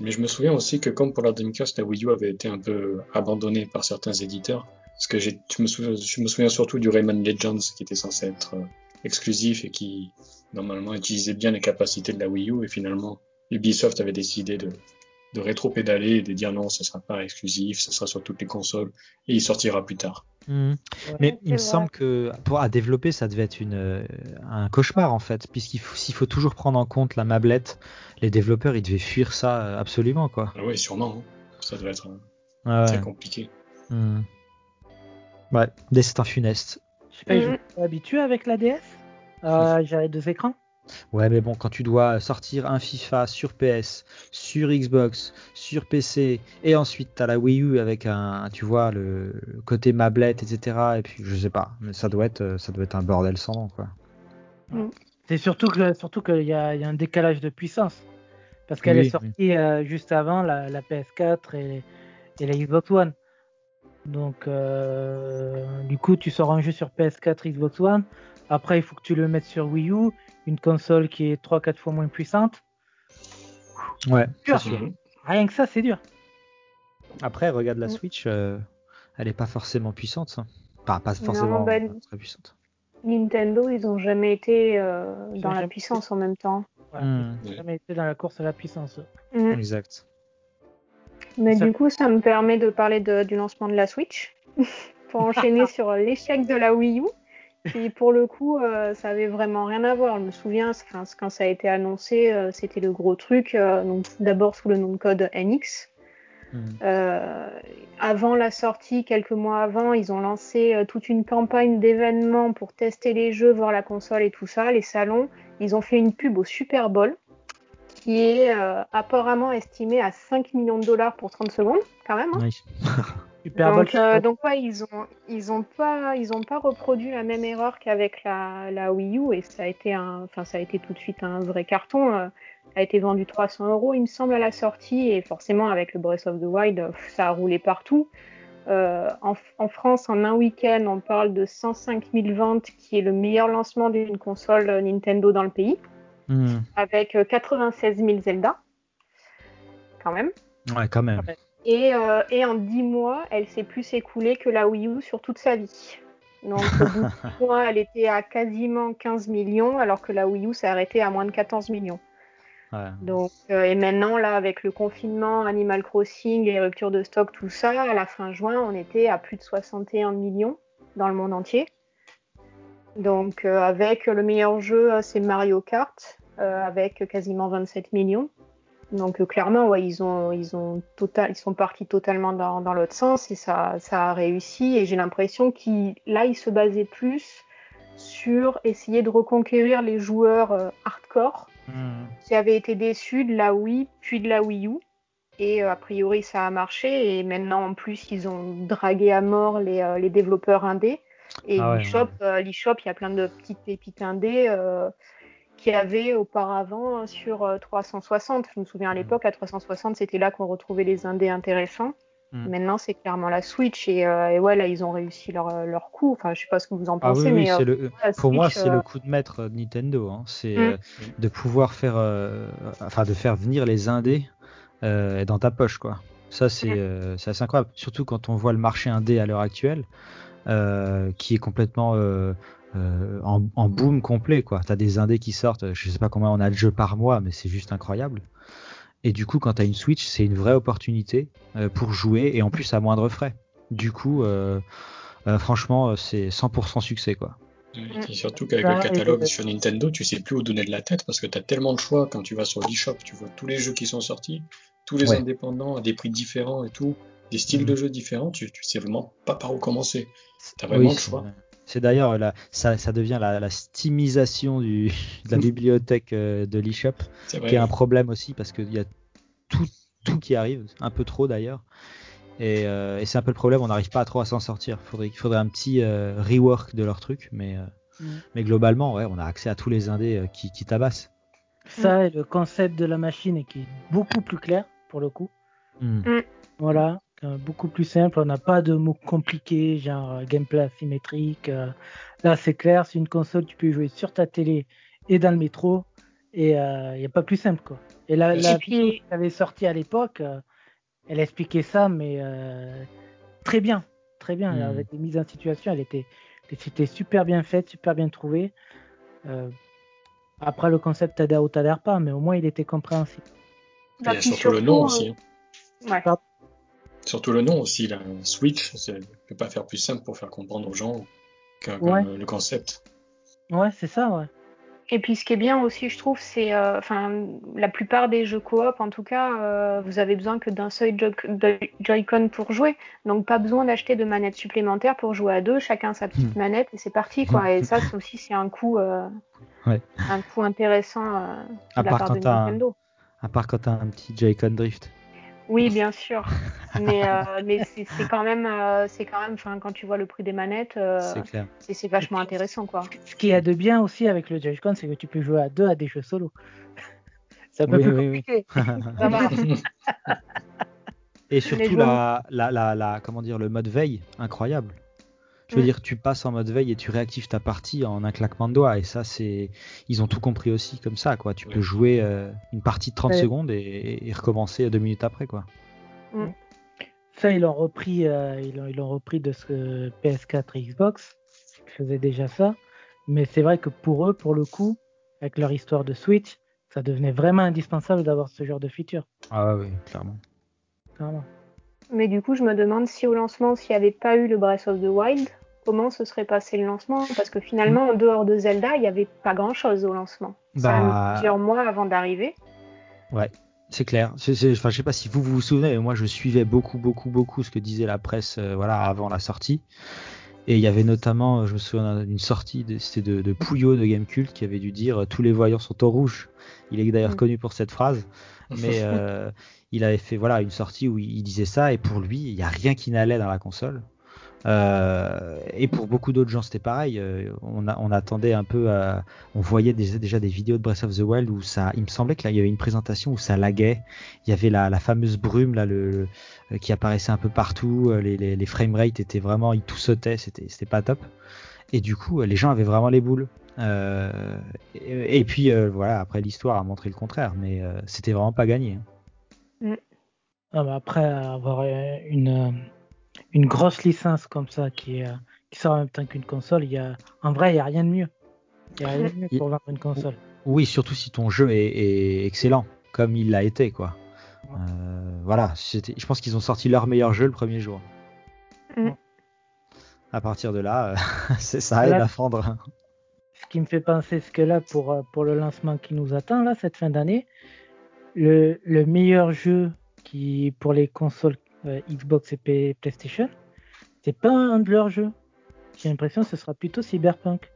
Mais je me souviens aussi que comme pour la Dreamcast, la Wii U avait été un peu abandonnée par certains éditeurs. Parce que j'ai, je me souviens, je me souviens surtout du Rayman Legends qui était censé être euh, exclusif et qui normalement utilisait bien les capacités de la Wii U et finalement Ubisoft avait décidé de, de rétro-pédaler et de dire non, ce sera pas exclusif, ce sera sur toutes les consoles et il sortira plus tard. Mhm. Ouais. Mais il me semble que pour à développer, ça devait être une, euh, un cauchemar en fait, puisqu'il faut, s'il faut toujours prendre en compte la mablette, les développeurs ils devaient fuir ça euh, absolument quoi. Ah oui, sûrement. hein. Ça doit être euh, Ah très ouais. compliqué. Mhm. Ouais, destin funeste. Je sais pas, je Mhm. suis habitué avec la DS. Euh, J'avais deux écrans. Ouais, mais bon, quand tu dois sortir un FIFA sur PS, sur Xbox, sur PC, et ensuite t'as la Wii U avec un, tu vois, le côté mablette, etc. Et puis je sais pas, mais ça doit être, euh, ça doit être un bordel sans nom quoi. C'est surtout que surtout qu'il y, a il y a un décalage de puissance. Parce qu'elle Oui, est sortie euh, juste avant la, la PS4 et, et la Xbox One. Donc euh, du coup tu sors un jeu sur PS4, Xbox One. Après il faut que tu le mettes sur Wii U, une console qui est 3-4 fois moins puissante. Ouais, Dur. c'est sûr. Rien que ça c'est dur. Après, regarde la Mm. Switch, euh, elle est pas forcément puissante. ça. Enfin, pas forcément bah, très puissante. Nintendo, ils ont jamais été euh, Ils dans la jamais puissance en même temps. Ouais, Hmm, j'ai jamais été dans la course à la puissance. Mm. Exact. Mais Ça- du coup, ça me permet de parler de- du lancement de la Switch pour enchaîner sur l'échec de la Wii U. Qui, pour le coup, euh, ça avait vraiment rien à voir. Je me souviens, quand ça a été annoncé, euh, c'était le gros truc. euh, donc, d'abord sous le nom de code NX. Hmm. Avant la sortie, quelques mois avant, ils ont lancé toute une campagne d'événements pour tester les jeux, voir la console et tout ça, les salons. Ils ont fait une pub au Super Bowl qui est apparemment estimée à 5 millions de dollars pour 30 secondes, quand même. hein. Oui. Super Bowl. Donc, euh, donc ouais, ils ont ils ont pas ils ont pas reproduit la même erreur qu'avec la, la Wii U et ça a été un enfin ça a été tout de suite un vrai carton. euh, ça a été vendu 300 euros il me semble à la sortie et forcément avec le Breath of the Wild euh, ça a roulé partout. Euh, en, en France en un week-end on parle de 105 000 ventes qui est le meilleur lancement d'une console Nintendo dans le pays Hmm. avec euh, 96 000 Zelda quand même. Ouais, quand même. Et, euh, et en 10 mois, elle s'est plus écoulée que la Wii U sur toute sa vie. Donc, au bout de 10 mois, elle était à quasiment 15 millions, alors que la Wii U s'est arrêtée à moins de 14 millions. Ouais. Donc, euh, et maintenant, là, avec le confinement, Animal Crossing, les ruptures de stock, tout ça, à la fin juin, on était à plus de 61 millions dans le monde entier. Donc, euh, avec le meilleur jeu, c'est Mario Kart, avec quasiment 27 millions. Donc, euh, clairement, ouais, ils ont, ils ont total, ils sont partis totalement dans, dans l'autre sens et ça, ça a réussi. Et j'ai l'impression qu'ils, là, ils se basaient plus sur essayer de reconquérir les joueurs euh, hardcore Hmm. qui avaient été déçus de la Wii puis de la Wii U. Et euh, a priori, ça a marché. Et maintenant, en plus, ils ont dragué à mort les, euh, les développeurs indés. Et Ah ouais, l'eShop, l'eShop, il y a plein de petites pépites indés euh, qui avaient auparavant sur euh, 360. Je me souviens à l'époque, la 360, c'était là qu'on retrouvait les indés intéressants. Mm. Maintenant, c'est clairement la Switch. Et, euh, et ouais, là, ils ont réussi leur, leur coup. Enfin, je sais pas ce que vous en Ah pensez, oui, oui, mais euh, le, pour moi, c'est euh, le coup de maître de Nintendo. Hein. C'est Mm. euh, de pouvoir faire, euh, enfin, de faire venir les indés euh, dans ta poche, quoi. Ça, c'est Mm. euh, c'est assez incroyable. Surtout quand on voit le marché indé à l'heure actuelle, euh, qui est complètement euh, en, en boom complet, quoi. T'as des indés qui sortent. Je sais pas combien on a de jeux par mois, mais c'est juste incroyable. Et du coup, quand t'as une Switch, c'est une vraie opportunité euh, pour jouer et en plus à moindre frais. Du coup, euh, euh, franchement, c'est 100% succès, quoi. Et surtout qu'avec le catalogue sur Nintendo, tu sais plus où donner de la tête parce que tu as tellement de choix quand tu vas sur l'eShop, tu vois tous les jeux qui sont sortis, tous les Ouais. indépendants à des prix différents et tout, des styles Mhm. de jeux différents, tu, tu sais vraiment pas par où commencer. T'as vraiment Oui, le choix. C'est d'ailleurs la, ça, ça devient la, la du, de la bibliothèque euh, de l'eShop, qui est un problème aussi parce qu'il y a tout, tout qui arrive, un peu trop d'ailleurs. Et, euh, et c'est un peu le problème, on n'arrive pas trop à s'en sortir. Faudrait, il faudrait un petit euh, rework de leur truc, mais, euh, Mm. mais globalement, ouais, on a accès à tous les indés euh, qui, qui tabassent. Ça et le concept de la machine est qui est beaucoup plus clair pour le coup. Hmm. Voilà, euh, beaucoup plus simple. On n'a pas de mots compliqués, genre euh, gameplay asymétrique. euh. Là, c'est clair, c'est une console, tu peux jouer sur ta télé et dans le métro. Et il n'y a pas plus simple, quoi. Et la, Et la puis- vidéo qui avait sorti à l'époque, euh, elle expliquait ça, mais euh, très bien, très bien. Mm. Avec des mises en situation, elle était, c'était super bien faite, super bien trouvée. Euh, après, le concept t'adhère ou t'adhère pas, mais au moins il était compréhensible. Il y bah, a puis surtout le nom aussi. hein. euh, ouais. Surtout le nom aussi, la Switch, je peux pas faire plus simple pour faire comprendre aux gens que, que Ouais. le, le concept. Ouais, c'est ça, ouais. Et puis ce qui est bien aussi, je trouve, c'est, euh, enfin, la plupart des jeux coop, en tout cas, euh, vous avez besoin que d'un seul Joy-Con pour jouer, donc pas besoin d'acheter de manette supplémentaire pour jouer à deux, chacun sa petite Hmm. manette et c'est parti, quoi. Et ça, c'est aussi, c'est un coût, euh, Ouais. un coût intéressant euh, À la part part quand de t'as un- Nintendo. À part quand t'as un petit Joy-Con Drift. Oui, bien sûr, mais euh, mais c'est quand même, euh, c'est quand même, enfin, quand tu vois le prix des manettes, euh, C'est vachement intéressant, quoi. Ce qu'il y a de bien aussi avec le Joy-Con, c'est que tu peux jouer à deux à des jeux solo. C'est un peu Oui, plus oui, compliqué. Ça va. Et surtout la, la, la, la- comment dire, le mode veille, incroyable. Je veux Mm. dire, tu passes en mode veille et tu réactives ta partie en un claquement de doigts. Et ça, c'est, ils ont tout compris aussi comme ça, quoi. Tu peux jouer euh, une partie de 30 Ouais. secondes et, et recommencer deux minutes après, quoi. Ça, ils l'ont repris, euh, ils l'ont, ils l'ont repris de ce que PS4 et Xbox qui faisaient déjà ça. Mais c'est vrai que pour eux, pour le coup, avec leur histoire de Switch, ça devenait vraiment indispensable d'avoir ce genre de feature. Ah oui, clairement. Clairement. Mais du coup, je me demande si au lancement, s'il n'y avait pas eu le Breath of the Wild, comment se serait passé le lancement? Parce que finalement, en dehors de Zelda, il n'y avait pas grand-chose au lancement. Ça a mis Bah, plusieurs mois avant d'arriver. c'est clair. C'est, c'est- enfin, je sais pas si vous vous souvenez, mais moi, je suivais beaucoup, beaucoup, beaucoup ce que disait la presse, euh, voilà, avant la sortie. Et il y avait notamment, euh, je me souviens d'une sortie, de, c'était de, de Pouillot de Gamecult qui avait dû dire euh, tous les voyants sont au rouge. Il est d'ailleurs Mm. connu pour cette phrase, mais euh, il avait fait voilà une sortie où il disait ça et pour lui il n'y a rien qui n'allait dans la console. Euh, et pour beaucoup d'autres gens c'était pareil. Euh, on, a- on attendait un peu, à- on voyait déjà, déjà des vidéos de Breath of the Wild où ça, il me semblait que là il y avait une présentation où ça laguait. Il y avait la, la fameuse brume là le, le- euh, qui apparaissait un peu partout. euh, Les, les, les framerates étaient vraiment, ils tout sautaient, c'était c'était pas top. Et du coup euh, les gens avaient vraiment les boules. Euh, et, et puis euh, voilà après l'histoire a montré le contraire, mais euh, c'était vraiment pas gagné. hein. Ah bah après avoir euh, une, euh, une grosse licence comme ça qui, est, euh, qui sort en même temps qu'une console, il y a, en vrai, il n'y a rien de mieux. Il n'y a rien de mieux pour vendre une console. Oui, surtout si ton jeu est, est excellent, comme il l'a été, quoi. Euh, voilà, c'était- je pense qu'ils ont sorti leur meilleur jeu le premier jour. Mm. À partir de là, euh, c'est- ça aide Là- à fendre. Ce qui me fait penser ce que là, pour, pour le lancement qui nous attend, là, cette fin d'année, le, le meilleur jeu qui, pour les consoles Xbox et PlayStation, c'est pas un de leurs jeux. J'ai l'impression que ce sera plutôt Cyberpunk.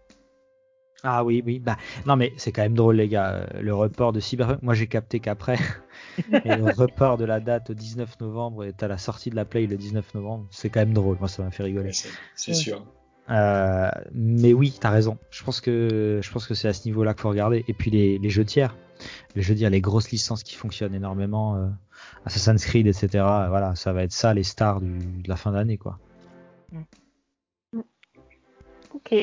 Ah oui, oui. Bah, non, mais c'est quand même drôle, les gars. euh, Le report de Cyberpunk, moi j'ai capté qu'après. et le report de la date au 19 novembre et à la sortie de la Play le 19 novembre, c'est quand même drôle. Moi, ça m'a fait rigoler. C'est c'est Ouais. sûr. Euh, mais oui, t'as raison. Je pense que je pense que c'est à ce niveau-là qu'il faut regarder. Et puis les, les jeux tiers, les jeux dire les grosses licences qui fonctionnent énormément, euh, Assassin's Creed, etc. Voilà, ça va être ça les stars du, de la fin d'année, quoi. Ok.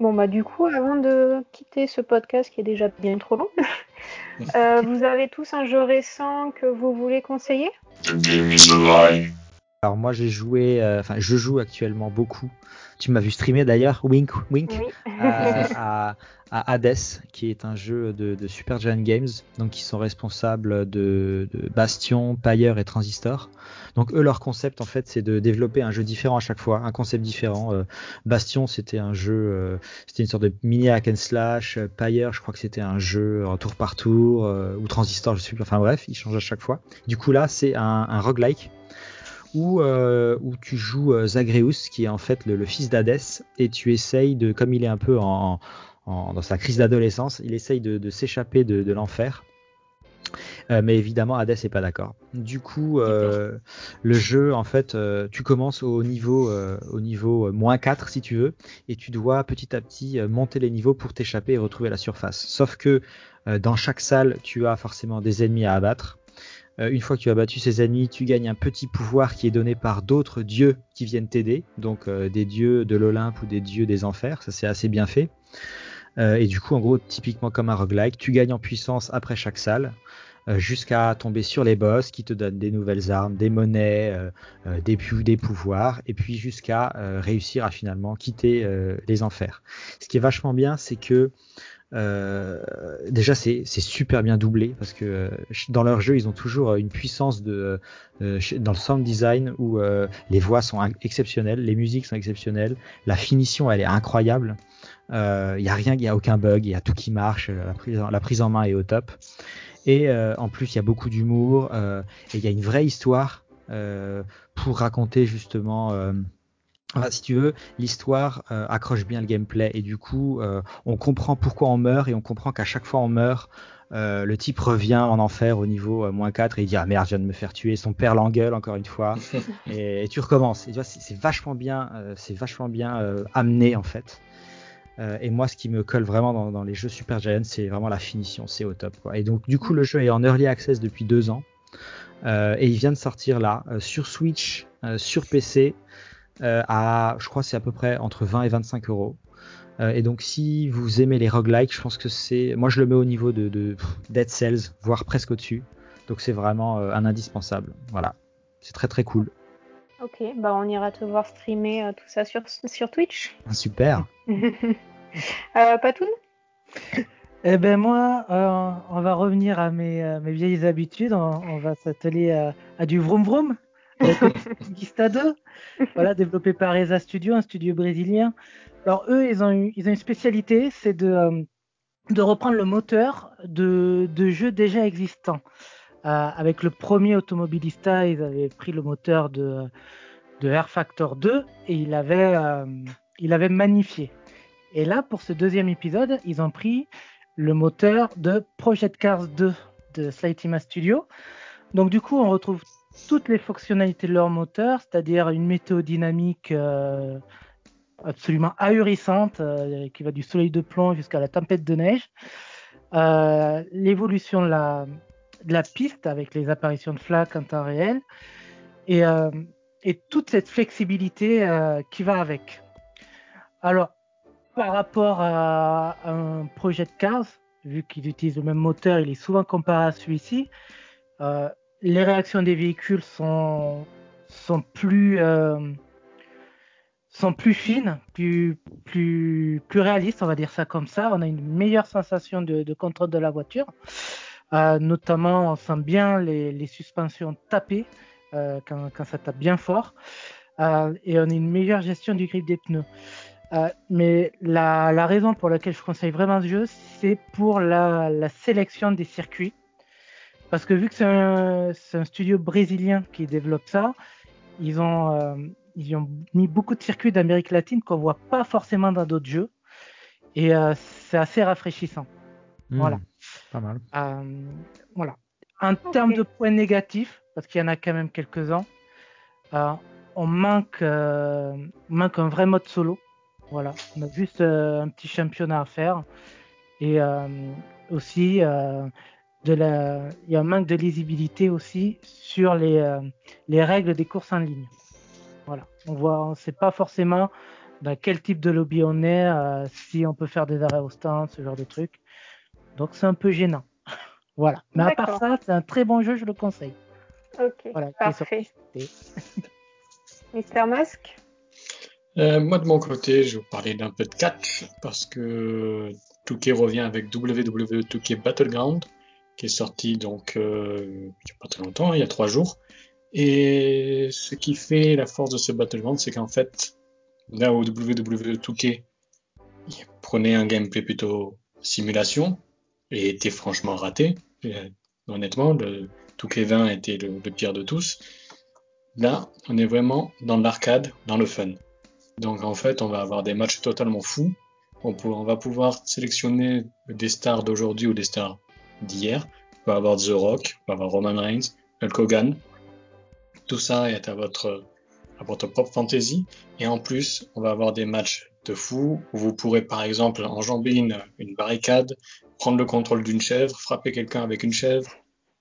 Bon, bah, du coup, avant de quitter ce podcast qui est déjà bien trop long, euh, vous avez tous un jeu récent que vous voulez conseiller? The game is alive. Alors moi j'ai joué, euh, enfin je joue actuellement beaucoup. Tu m'as vu streamer d'ailleurs, wink wink. Oui. à, à- à Hades, qui est un jeu de, de Super Giant Games, donc qui sont responsables de, de Bastion, Pyre et Transistor. Donc eux, leur concept en fait, c'est de développer un jeu différent à chaque fois, un concept différent. Euh, Bastion, c'était un jeu, euh, c'était une sorte de mini hack and slash. Euh, Pyre, je crois que c'était un jeu en tour par tour, euh, ou Transistor, je sais plus. Enfin bref, ils changent à chaque fois. Du coup là, c'est un, un roguelike où, euh, où tu joues euh, Zagreus, qui est en fait le, le fils d'Hadès, et tu essayes de, comme il est un peu en, en- dans sa crise d'adolescence, il essaye de, de s'échapper de, de l'enfer. Euh, mais évidemment, Hades n'est pas d'accord. Du coup, euh, le jeu, en fait, euh, tu commences au niveau, euh, au niveau moins 4 si tu veux, et tu dois petit à petit monter les niveaux pour t'échapper et retrouver la surface. Sauf que euh, dans chaque salle, tu as forcément des ennemis à abattre. Euh, une fois que tu as battu ces ennemis, tu gagnes un petit pouvoir qui est donné par d'autres dieux qui viennent t'aider, donc euh, des dieux de l'Olympe ou des dieux des enfers. Ça c'est assez bien fait. Euh, et du coup, en gros, typiquement comme un roguelike, tu gagnes en puissance après chaque salle, jusqu'à tomber sur les boss qui te donnent des nouvelles armes, des monnaies, des, pouvoirs, et puis jusqu'à réussir à finalement quitter les enfers. Ce qui est vachement bien, c'est que déjà c'est super bien doublé parce que euh, dans leur jeu ils ont toujours euh, une puissance de euh, dans le sound design où euh, les voix sont exceptionnelles, les musiques sont exceptionnelles, la finition elle est incroyable. Il y a rien, il y a aucun bug, il y a tout qui marche, euh, la prise en, la prise main est au top. Et euh, en plus il y a beaucoup d'humour euh, et il y a une vraie histoire euh, pour raconter justement. Enfin, si tu veux, l'histoire euh, accroche bien le gameplay et du coup, euh, on comprend pourquoi on meurt et on comprend qu'à chaque fois on meurt, euh, le type revient en enfer au niveau moins 4 et il dit ah merde, je viens de me faire tuer, son père l'engueule encore une fois et, et tu recommences. Et tu vois, c'est vachement bien, c'est vachement bien amené en fait. Et moi, ce qui me colle vraiment dans, dans les jeux Super Giant, c'est vraiment la finition, c'est au top. Quoi. Et donc, du coup, le jeu est en early access depuis deux ans et il vient de sortir là sur Switch, sur PC à, je crois, c'est à peu près entre 20 et 25 euros. Euh, et donc, si vous aimez les roguelikes, je pense que c'est, moi, je le mets au niveau de, Dead Cells, voire presque au-dessus. Donc, c'est vraiment euh, un indispensable. Voilà, c'est très très cool. Ok, bah on ira te voir streamer euh, tout ça sur, sur Twitch. Super. euh, Patoun? Eh ben moi, euh, on va revenir à mes, euh, mes vieilles habitudes. On, on va s'atteler à, à du vroom vroom. Conquista 2, voilà, développé par Reza Studio, un studio brésilien. Alors eux, ils ont, une spécialité, c'est de, euh, de reprendre le moteur de, jeux déjà existants. Euh, avec le premier Automobilista, ils avaient pris le moteur de, de Air Factor 2 et ils l'avaient euh, ils l'avaient magnifié. Et là, pour ce deuxième épisode, ils ont pris le moteur de Project Cars 2 de Slightima Studio. Donc du coup, on retrouve toutes les fonctionnalités de leur moteur, c'est-à-dire une météo dynamique euh, absolument ahurissante euh, qui va du soleil de plomb jusqu'à la tempête de neige. Euh, L'évolution de la, piste avec les apparitions de flaques en temps réel et, et toute cette flexibilité qui va avec. Alors, par rapport à un projet de Cars, vu qu'il utilise le même moteur, il est souvent comparé à celui-ci. Les réactions des véhicules sont, sont plus, euh, sont plus fines, plus, plus, plus réalistes, on va dire ça comme ça. On a une meilleure sensation de, contrôle de la voiture. Euh, notamment, on sent bien les, les suspensions taper euh, quand, quand, ça tape bien fort. Et on a une meilleure gestion du grip des pneus. Mais la, la, raison pour laquelle je conseille vraiment ce jeu, c'est pour la, la, sélection des circuits. Parce que vu que c'est un, un, studio brésilien qui développe ça, ils ont, euh, ils ont mis beaucoup de circuits d'Amérique latine qu'on voit pas forcément dans d'autres jeux. Et euh, c'est assez rafraîchissant. Mmh, voilà. Pas mal. Euh, voilà. En okay. termes de points négatifs, parce qu'il y en a quand même quelques-uns, on manque, manque un vrai mode solo. Voilà. On a juste un petit championnat à faire. Et aussi, de la... il y a un manque de lisibilité aussi sur les, les règles des courses en ligne. Voilà, on voit, on sait pas forcément dans quel type de lobby on est, euh, si on peut faire des arrêts au stand, ce genre de trucs. Donc c'est un peu gênant. voilà. Mais à part ça, c'est un très bon jeu, je le conseille. Ok, voilà, parfait. Mister Musk euh, Moi de mon côté, je vais vous parler d'un peu de catch parce que Touquet revient avec WWE Touquet Battleground qui est sorti donc euh, il n'y a pas très longtemps, il y a trois jours. Et ce qui fait la force de ce Battleground, c'est qu'en fait, là où WWE 2K prenait un gameplay plutôt simulation et était franchement raté, et, honnêtement, le 2K 20 était le, pire de tous. Là, on est vraiment dans l'arcade, dans le fun. Donc en fait, on va avoir des matchs totalement fous. On va pouvoir sélectionner des stars d'aujourd'hui ou des stars d'hier. On va avoir The Rock, on va avoir Roman Reigns, Hulk Hogan, tout ça est à votre, à votre propre fantasy. Et en plus, on va avoir des matchs de fou où vous pourrez par exemple enjamber une barricade, prendre le contrôle d'une chèvre, frapper quelqu'un avec une chèvre,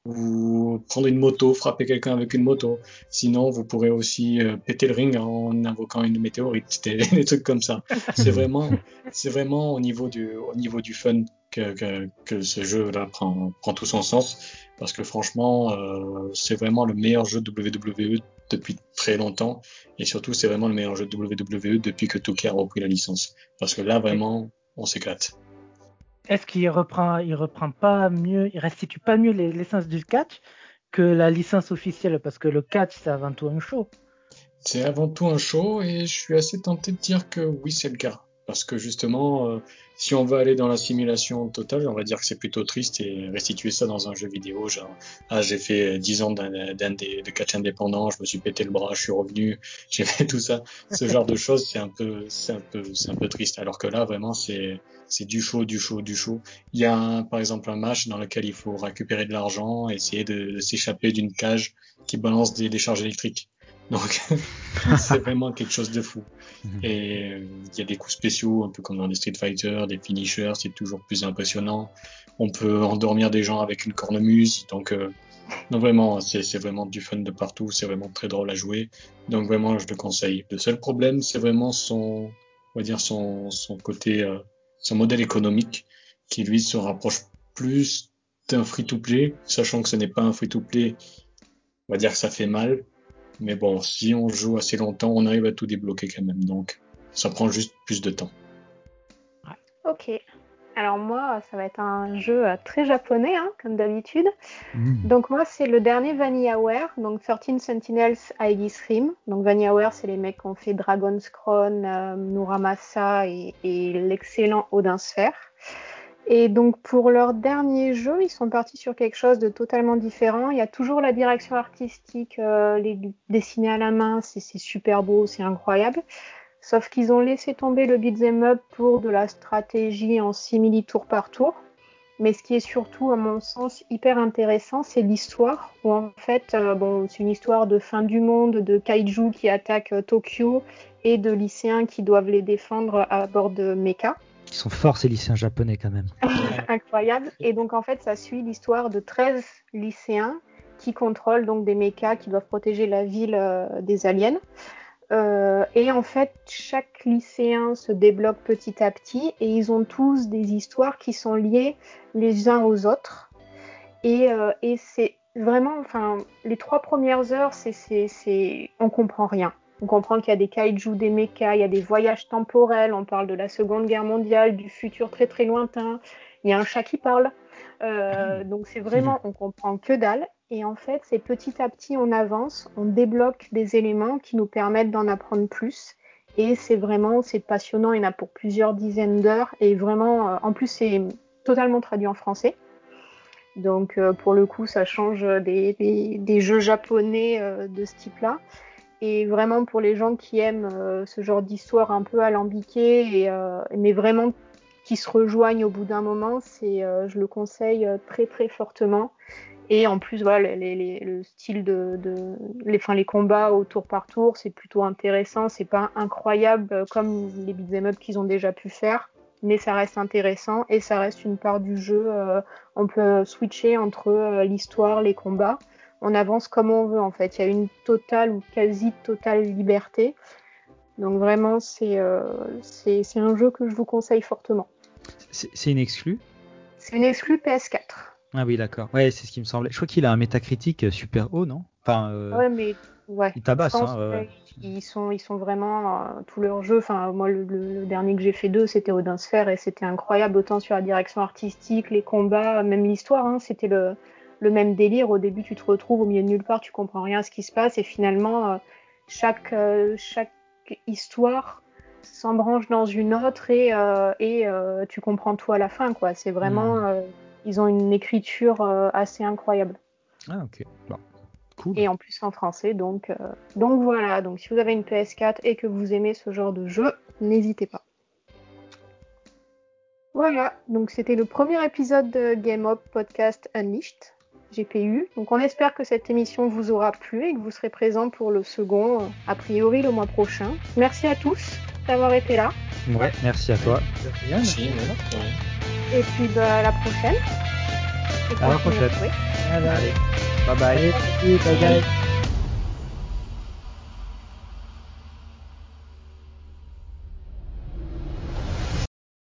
ou prendre une moto, frapper quelqu'un avec une moto. Sinon, vous pourrez aussi euh, péter le ring en invoquant une météorite, des, des trucs comme ça. C'est vraiment, c'est vraiment au niveau du, au niveau du fun que, que, que ce jeu-là prend, prend tout son sens. Parce que franchement, euh, c'est vraiment le meilleur jeu de WWE depuis très longtemps. Et surtout, c'est vraiment le meilleur jeu de WWE depuis que Touquet a repris la licence. Parce que là, vraiment, on s'éclate. Est-ce qu'il reprend, il reprend pas mieux, il restitue pas mieux l'essence du catch que la licence officielle? Parce que le catch, c'est avant tout un show. C'est avant tout un show et je suis assez tenté de dire que oui, c'est le cas. Parce que justement, euh, si on veut aller dans la simulation totale, on va dire que c'est plutôt triste et restituer ça dans un jeu vidéo, genre, ah, j'ai fait 10 ans d'un de catch indépendant, je me suis pété le bras, je suis revenu, j'ai fait tout ça. Ce genre de choses, c'est un peu, c'est un peu, c'est un peu triste. Alors que là, vraiment, c'est, c'est du show, du show, du show. Il y a par exemple un match dans lequel il faut récupérer de l'argent, essayer de, de s'échapper d'une cage qui balance des, des charges électriques. Donc, c'est vraiment quelque chose de fou. Et il y a des coups spéciaux, un peu comme dans les Street Fighter, des finishers, c'est toujours plus impressionnant. On peut endormir des gens avec une cornemuse. Donc, euh, donc vraiment, c'est vraiment du fun de partout. C'est vraiment très drôle à jouer. Donc vraiment, je le conseille. Le seul problème, c'est vraiment son, on va dire son, son côté, euh, son modèle économique, qui lui se rapproche plus d'un free-to-play, sachant que ce n'est pas un free-to-play. On va dire que ça fait mal, mais bon, si on joue assez longtemps, on arrive à tout débloquer quand même. Donc, ça prend juste plus de temps. Ok. Alors moi, ça va être un jeu très japonais, hein, comme d'habitude. Mmh. Donc moi, c'est le dernier VanillaWare, donc 13 Sentinels Aegis Rim. Donc VanillaWare, c'est les mecs qui ont fait Dragon's Crown, euh, Muramasa et, et l'excellent Odin Sphere. Et donc pour leur dernier jeu, ils sont partis sur quelque chose de totalement différent. Il y a toujours la direction artistique, euh, les dessinés à la main, c'est super beau, c'est incroyable. Sauf qu'ils ont laissé tomber le beat'em up pour de la stratégie en simili tour par tour. Mais ce qui est surtout, à mon sens, hyper intéressant, c'est l'histoire. Où en fait, euh, bon, c'est une histoire de fin du monde, de kaiju qui attaquent euh, Tokyo et de lycéens qui doivent les défendre à bord de mecha. Ils sont forts ces lycéens japonais quand même. Incroyable. Et donc en fait, ça suit l'histoire de 13 lycéens qui contrôlent donc des mechas qui doivent protéger la ville euh, des aliens. Euh, et en fait, chaque lycéen se débloque petit à petit et ils ont tous des histoires qui sont liées les uns aux autres. Et, euh, et c'est vraiment, enfin, les trois premières heures, c'est, on comprend rien. On comprend qu'il y a des kaiju, des mechas, il y a des voyages temporels, on parle de la Seconde Guerre mondiale, du futur très très lointain. Il y a un chat qui parle. Euh, donc c'est vraiment, on comprend que dalle. Et en fait, c'est petit à petit, on avance, on débloque des éléments qui nous permettent d'en apprendre plus. Et c'est vraiment, c'est passionnant. Il y en a pour plusieurs dizaines d'heures. Et vraiment, euh, en plus, c'est totalement traduit en français. Donc euh, pour le coup, ça change des, des, des jeux japonais de ce type-là. Et vraiment pour les gens qui aiment euh, ce genre d'histoire un peu alambiquée, et, euh, mais vraiment qui se rejoignent au bout d'un moment, c'est, euh, je le conseille très très fortement. Et en plus, voilà, les, le style de, enfin, les combats au tour par tour, c'est plutôt intéressant. C'est pas incroyable comme les beat'em up qu'ils ont déjà pu faire, mais ça reste intéressant et ça reste une part du jeu. On peut switcher entre l'histoire, les combats. On avance comme on veut en fait. Il y a une totale ou quasi totale liberté. Donc vraiment, c'est euh, c'est un jeu que je vous conseille fortement. C'est une exclue? C'est une exclue PS4. Ah oui, d'accord. Ouais, c'est ce qui me semblait. Je crois qu'il a un métacritique super haut, non? Enfin, euh, Ouais, mais ouais. il tabasse. Hein. Ils sont, ils sont vraiment euh, tous leurs jeux. Enfin, moi, le, le- le dernier que j'ai fait d'eux, c'était Odin Sphere et c'était incroyable, autant sur la direction artistique, les combats, même l'histoire. Hein, c'était le, le même délire. Au début, tu te retrouves au milieu de nulle part, tu comprends rien à ce qui se passe et finalement, euh, chaque, euh, chaque histoire s'embranche dans une autre et, euh, et euh, tu comprends tout à la fin. quoi. C'est vraiment, euh, ils ont une écriture assez incroyable. Ah, ok. Bon. Cool. Et en plus en français, donc, donc voilà. Donc si vous avez une PS4 et que vous aimez ce genre de jeu, n'hésitez pas. Voilà, donc c'était le premier épisode de Game Up Podcast Unleashed, GPU. Donc on espère que cette émission vous aura plu et que vous serez présents pour le second, euh, a priori le mois prochain. Merci à tous d'avoir été là. Ouais, merci à toi. Merci. Et puis bah, à la prochaine. Et À la prochaine. jouer. Voilà. Allez, bye bye. Allez, bye bye.